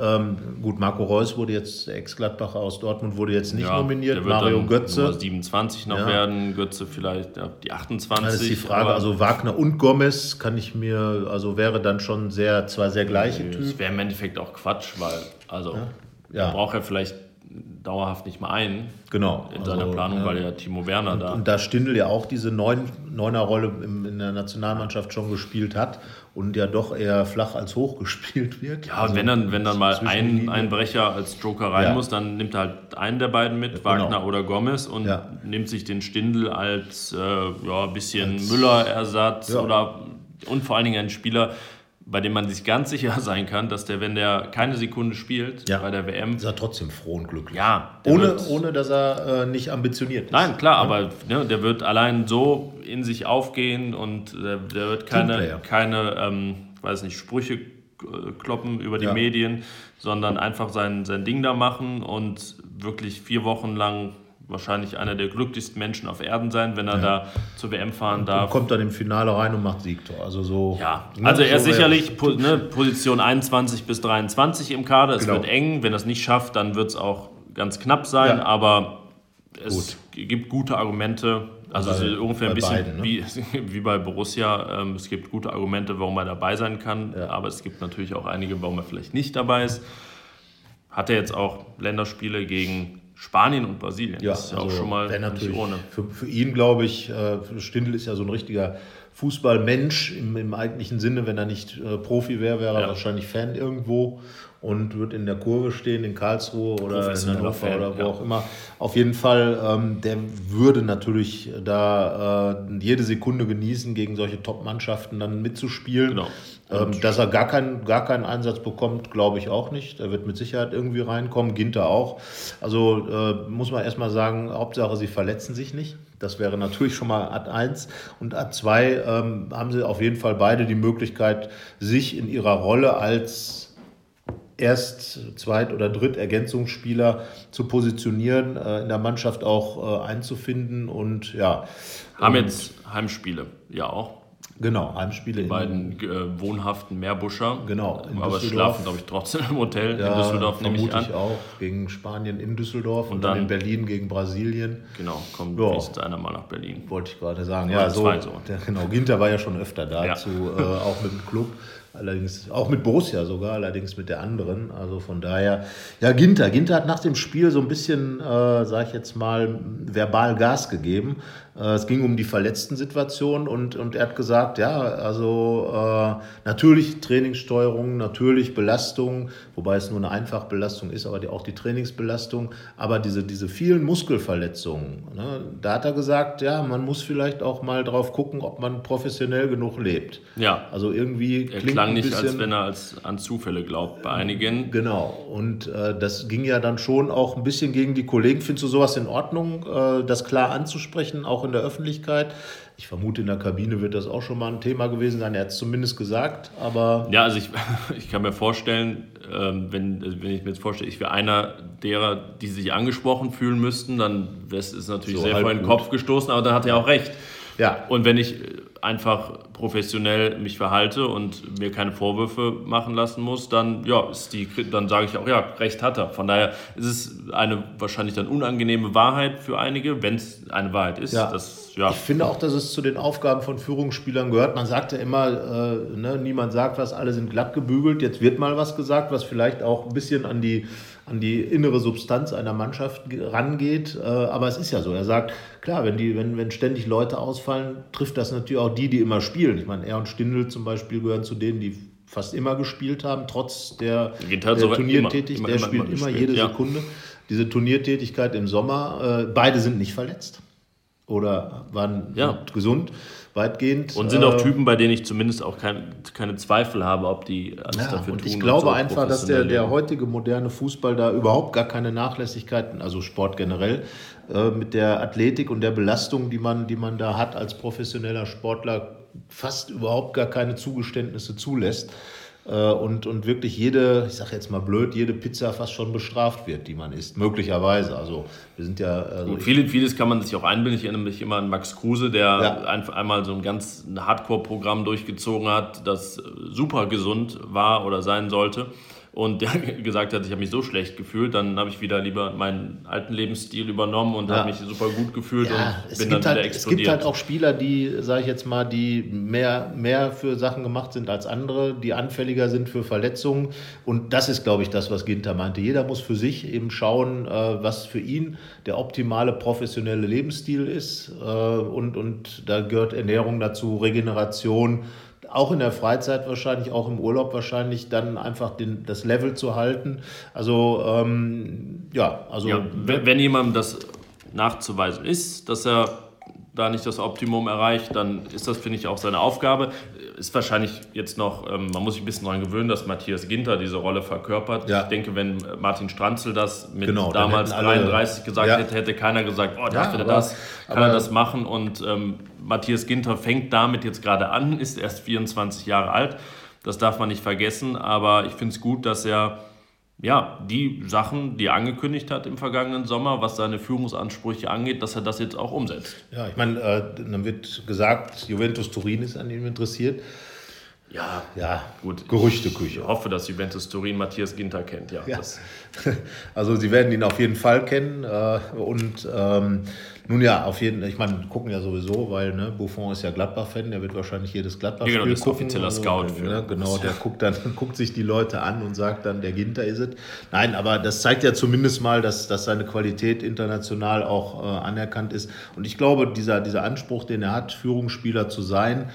Ähm, gut, Marco Reus wurde jetzt, Ex-Gladbacher aus Dortmund, wurde jetzt nicht ja, nominiert. Mario Götze. Nummer 27 noch ja. werden, Götze vielleicht ja, die 28. Das ist die Frage, also Wagner und Gomez kann ich mir, also wäre dann schon sehr, zwei sehr gleiche Typen. Das wäre im Endeffekt auch Quatsch, weil, also, ja. braucht er vielleicht dauerhaft nicht mehr ein genau, in seiner also, Planung, weil ja Timo Werner und, da. Und da Stindl ja auch diese Neun, Neuner-Rolle in der Nationalmannschaft schon gespielt hat und ja doch eher flach als hoch gespielt wird. Ja, also wenn dann, wenn dann mal ein, ein Brecher als Joker rein ja. muss, dann nimmt er halt einen der beiden mit, genau. Wagner oder Gomez, und ja. nimmt sich den Stindl als äh, ja, bisschen Müller-Ersatz oder und vor allen Dingen einen Spieler, bei dem man sich ganz sicher sein kann, dass der, wenn der keine Sekunde spielt ja. bei der WM. Ist er trotzdem froh und glücklich. Ja. Ohne, ohne, dass er äh, nicht ambitioniert ist. Nein, klar, ja. aber ne, der wird allein so in sich aufgehen und der, der wird keine, keine ähm, weiß nicht, Sprüche kloppen über die ja. Medien, sondern einfach sein, sein Ding da machen und wirklich vier Wochen lang wahrscheinlich einer der glücklichsten Menschen auf Erden sein, wenn er ja. da zur WM fahren und darf. kommt dann im Finale rein und macht Siegtor. Also so. Ja, ne, also er ist sicherlich po, ne, Position 21 bis 23 im Kader. Es genau. wird eng. Wenn er es nicht schafft, dann wird es auch ganz knapp sein. Ja. Aber es Gut. gibt gute Argumente. Also bei, es ist ungefähr ein bisschen beiden, ne? wie, wie bei Borussia. Ähm, es gibt gute Argumente, warum er dabei sein kann. Ja. Aber es gibt natürlich auch einige, warum er vielleicht nicht dabei ist. Hat er jetzt auch Länderspiele gegen Spanien und Brasilien. Ja, das ist ja also auch schon mal nicht ohne. Für, für ihn, glaube ich, äh, Stindl ist ja so ein richtiger Fußballmensch im, im eigentlichen Sinne. Wenn er nicht äh, Profi wäre, wäre er ja. wahrscheinlich Fan irgendwo und wird in der Kurve stehen, in Karlsruhe oder in Hannover oder wo ja. auch immer. Auf jeden Fall, ähm, der würde natürlich da äh, jede Sekunde genießen, gegen solche Top-Mannschaften dann mitzuspielen. Genau. Ähm, dass er gar keinen, gar keinen Einsatz bekommt, glaube ich auch nicht. Er wird mit Sicherheit irgendwie reinkommen, Ginter auch. Also äh, muss man erstmal sagen, Hauptsache, sie verletzen sich nicht. Das wäre natürlich schon mal Ad 1. Und Ad 2 ähm, haben sie auf jeden Fall beide die Möglichkeit, sich in ihrer Rolle als Erst-, Zweit- oder Dritt-Ergänzungsspieler zu positionieren, äh, in der Mannschaft auch äh, einzufinden und ja. Haben jetzt Heimspiele, ja auch. Genau, Heimspiele. Die beiden äh, wohnhaften Meerbuscher. Genau. aber schlafen, glaube ich, trotzdem im Hotel ja, in Düsseldorf, nehme ich an. Auch. Gegen Spanien in Düsseldorf und, und dann, dann, in Berlin gegen Brasilien. Genau, kommt ja. nächstes einer mal nach Berlin. Wollte ich gerade sagen. Ja, so, der, genau. Ginter war ja schon öfter da, ja. zu, äh, auch mit dem Club. Allerdings auch mit Borussia sogar, allerdings mit der anderen. Also von daher, ja, Ginter. Ginter hat nach dem Spiel so ein bisschen, äh, sag ich jetzt mal, verbal Gas gegeben. Äh, es ging um die verletzten Situation und, und er hat gesagt, ja, also äh, natürlich Trainingssteuerung, natürlich Belastung, wobei es nur eine Einfachbelastung ist, aber die, auch die Trainingsbelastung, aber diese, diese vielen Muskelverletzungen, ne, da hat er gesagt, ja, man muss vielleicht auch mal drauf gucken, ob man professionell genug lebt. Ja. Also irgendwie er klang nicht, bisschen, als wenn er als, an Zufälle glaubt bei einigen. Genau. Und äh, das ging ja dann schon auch ein bisschen gegen die Kollegen. Findest du sowas in Ordnung, äh, das klar anzusprechen, auch in der Öffentlichkeit? Ich vermute, in der Kabine wird das auch schon mal ein Thema gewesen sein. Er hat es zumindest gesagt, aber. Ja, also ich, ich kann mir vorstellen, ähm, wenn, wenn ich mir jetzt vorstelle, ich wäre einer derer, die sich angesprochen fühlen müssten, dann ist es natürlich so sehr vor den Kopf gestoßen, aber dann hat er auch recht. Ja. Und wenn ich einfach professionell mich verhalte und mir keine Vorwürfe machen lassen muss, dann ja, ist die, dann sage ich auch, ja, recht hat er. Von daher ist es eine wahrscheinlich dann unangenehme Wahrheit für einige, wenn es eine Wahrheit ist. Ja. Das, ja. Ich finde auch, dass es zu den Aufgaben von Führungsspielern gehört. Man sagt ja immer, äh, ne, niemand sagt was, alle sind glatt gebügelt. Jetzt wird mal was gesagt, was vielleicht auch ein bisschen an die an die innere Substanz einer Mannschaft rangeht. Äh, aber es ist ja so. Er sagt, klar, wenn, die, wenn, wenn ständig Leute ausfallen, trifft das natürlich auch die, die immer spielen. Ich meine, er und Stindl zum Beispiel gehören zu denen, die fast immer gespielt haben, trotz der, der Turniertätigkeit. Der spielt immer, immer jede ja. Sekunde. Diese Turniertätigkeit im Sommer, äh, beide sind nicht verletzt oder waren ja. gesund weitgehend. Und sind auch äh, Typen, bei denen ich zumindest auch kein, keine Zweifel habe, ob die alles ja, dafür und tun. Ich glaube so einfach, dass der, der heutige moderne Fußball da überhaupt gar keine Nachlässigkeiten, also Sport generell, äh, mit der Athletik und der Belastung, die man, die man da hat als professioneller Sportler, fast überhaupt gar keine Zugeständnisse zulässt. Äh, und, und wirklich jede, ich sage jetzt mal blöd, jede Pizza fast schon bestraft wird, die man isst, möglicherweise. Also wir sind ja... Also Gut, vieles, vieles kann man sich auch einbilden. Ich erinnere mich immer an Max Kruse, der ja. ein, einmal so ein ganz Hardcore-Programm durchgezogen hat, das super gesund war oder sein sollte und der gesagt hat, ich habe mich so schlecht gefühlt, dann habe ich wieder lieber meinen alten Lebensstil übernommen und ja. habe mich super gut gefühlt ja, und bin dann halt, wieder explodiert. Es gibt halt auch Spieler, die, sage ich jetzt mal, die mehr, mehr für Sachen gemacht sind als andere, die anfälliger sind für Verletzungen und das ist, glaube ich, das, was Ginter meinte. Jeder muss für sich eben schauen, äh, was für ihn der optimale professionelle Lebensstil ist äh, und, und da gehört Ernährung dazu, Regeneration, auch in der Freizeit wahrscheinlich, auch im Urlaub wahrscheinlich, dann einfach den, das Level zu halten. Also ähm, ja, also. Ja, wenn, wenn jemandem das nachzuweisen ist, dass er da nicht das Optimum erreicht, dann ist das, finde ich, auch seine Aufgabe. Ist wahrscheinlich jetzt noch, ähm, man muss sich ein bisschen daran gewöhnen, dass Matthias Ginter diese Rolle verkörpert. Ja. Ich denke, wenn Martin Stranzel das mit genau, damals 33 gesagt ja. hätte, hätte keiner gesagt, oh, darf ja, er das, kann er das machen. Und ähm, Matthias Ginter fängt damit jetzt gerade an, ist erst 24 Jahre alt. Das darf man nicht vergessen, aber ich finde es gut, dass er ja, die Sachen, die er angekündigt hat im vergangenen Sommer, was seine Führungsansprüche angeht, dass er das jetzt auch umsetzt. Ja, ich meine, äh, dann wird gesagt, Juventus Turin ist an ihm interessiert. Ja, ja, gut. Gerüchteküche. Ich hoffe, dass Juventus Turin Matthias Ginter kennt, ja. ja. Also sie werden ihn auf jeden Fall kennen äh, und ähm, nun ja, auf jeden Fall, ich meine, gucken ja sowieso, weil ne, Buffon ist ja Gladbach-Fan, der wird wahrscheinlich jedes Gladbach-Spiel ja, genau, gucken. offizieller also, Scout für. Ne, genau, der guckt dann guckt sich die Leute an und sagt dann, der Ginter ist es. Nein, aber das zeigt ja zumindest mal, dass, dass seine Qualität international auch äh, anerkannt ist. Und ich glaube, dieser, dieser Anspruch, den er hat, Führungsspieler zu sein,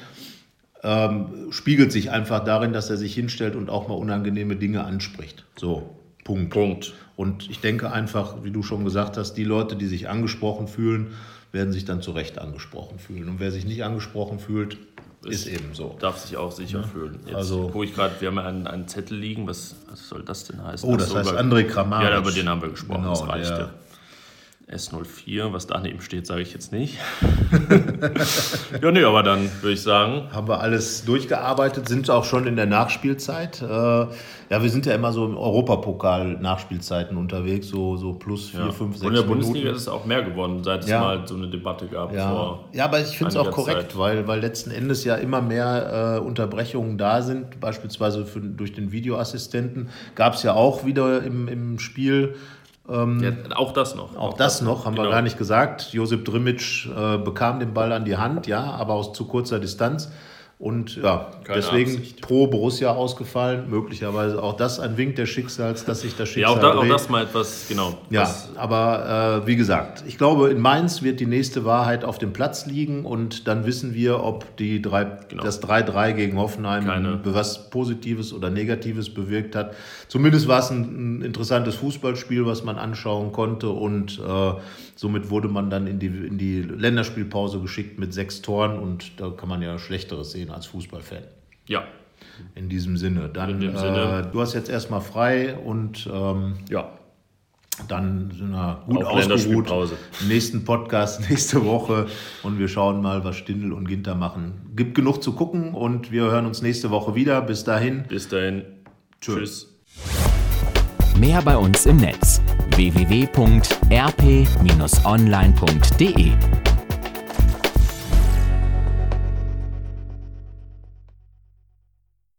ähm, spiegelt sich einfach darin, dass er sich hinstellt und auch mal unangenehme Dinge anspricht. So, Punkt. Punkt. Und ich denke einfach, wie du schon gesagt hast, die Leute, die sich angesprochen fühlen, werden sich dann zu Recht angesprochen fühlen. Und wer sich nicht angesprochen fühlt, ist, ist eben so. Darf sich auch sicher ja. fühlen. Jetzt, also, wo ich gerade, wir haben einen, einen Zettel liegen, was, was soll das denn heißen? Oh, das heißt André Kramaric. Ja, über den haben wir gesprochen, genau, das reichte. S04, was daneben steht, sage ich jetzt nicht. ja, nee, aber dann würde ich sagen. Haben wir alles durchgearbeitet, sind auch schon in der Nachspielzeit. Äh, ja, wir sind ja immer so im Europapokal-Nachspielzeiten unterwegs, so, so plus vier, ja. fünf, sechs Und in der Bundesliga Minuten. ist es auch mehr geworden, seit es Ja. mal so eine Debatte gab. Ja, Vor ja aber ich finde es auch korrekt, Zeit. weil, weil letzten Endes ja immer mehr äh, Unterbrechungen da sind. Beispielsweise für, durch den Videoassistenten gab es ja auch wieder im, im Spiel. Ja, auch das noch. Auch das noch, haben wir genau. gar nicht gesagt. Josip Drimic äh, bekam den Ball an die Hand, ja, aber aus zu kurzer Distanz. Und ja, Keine deswegen Absicht. pro Borussia ausgefallen. Möglicherweise auch das ein Wink des Schicksals, dass sich das Ja, Schicksal auch, da, auch das mal etwas, genau. Ja, aber äh, wie gesagt, ich glaube, in Mainz wird die nächste Wahrheit auf dem Platz liegen und dann wissen wir, ob die drei, Genau. das 3-3 gegen Hoffenheim Keine- was Positives oder Negatives bewirkt hat. Zumindest war es ein, ein interessantes Fußballspiel, was man anschauen konnte und äh, somit wurde man dann in die, in die Länderspielpause geschickt mit sechs Toren und da kann man ja Schlechteres sehen als Fußballfan. ja. In diesem Sinne. Dann, In dem Sinne. Äh, du hast jetzt erstmal frei und ähm, Ja. dann sind wir gut Auf ausgeruht. Nächsten Podcast nächste Woche und wir schauen mal, was Stindl und Ginter machen. Gibt genug zu gucken und wir hören uns nächste Woche wieder. Bis dahin. Bis dahin. Tschö. Tschüss. Mehr bei uns im Netz www.rp-online.de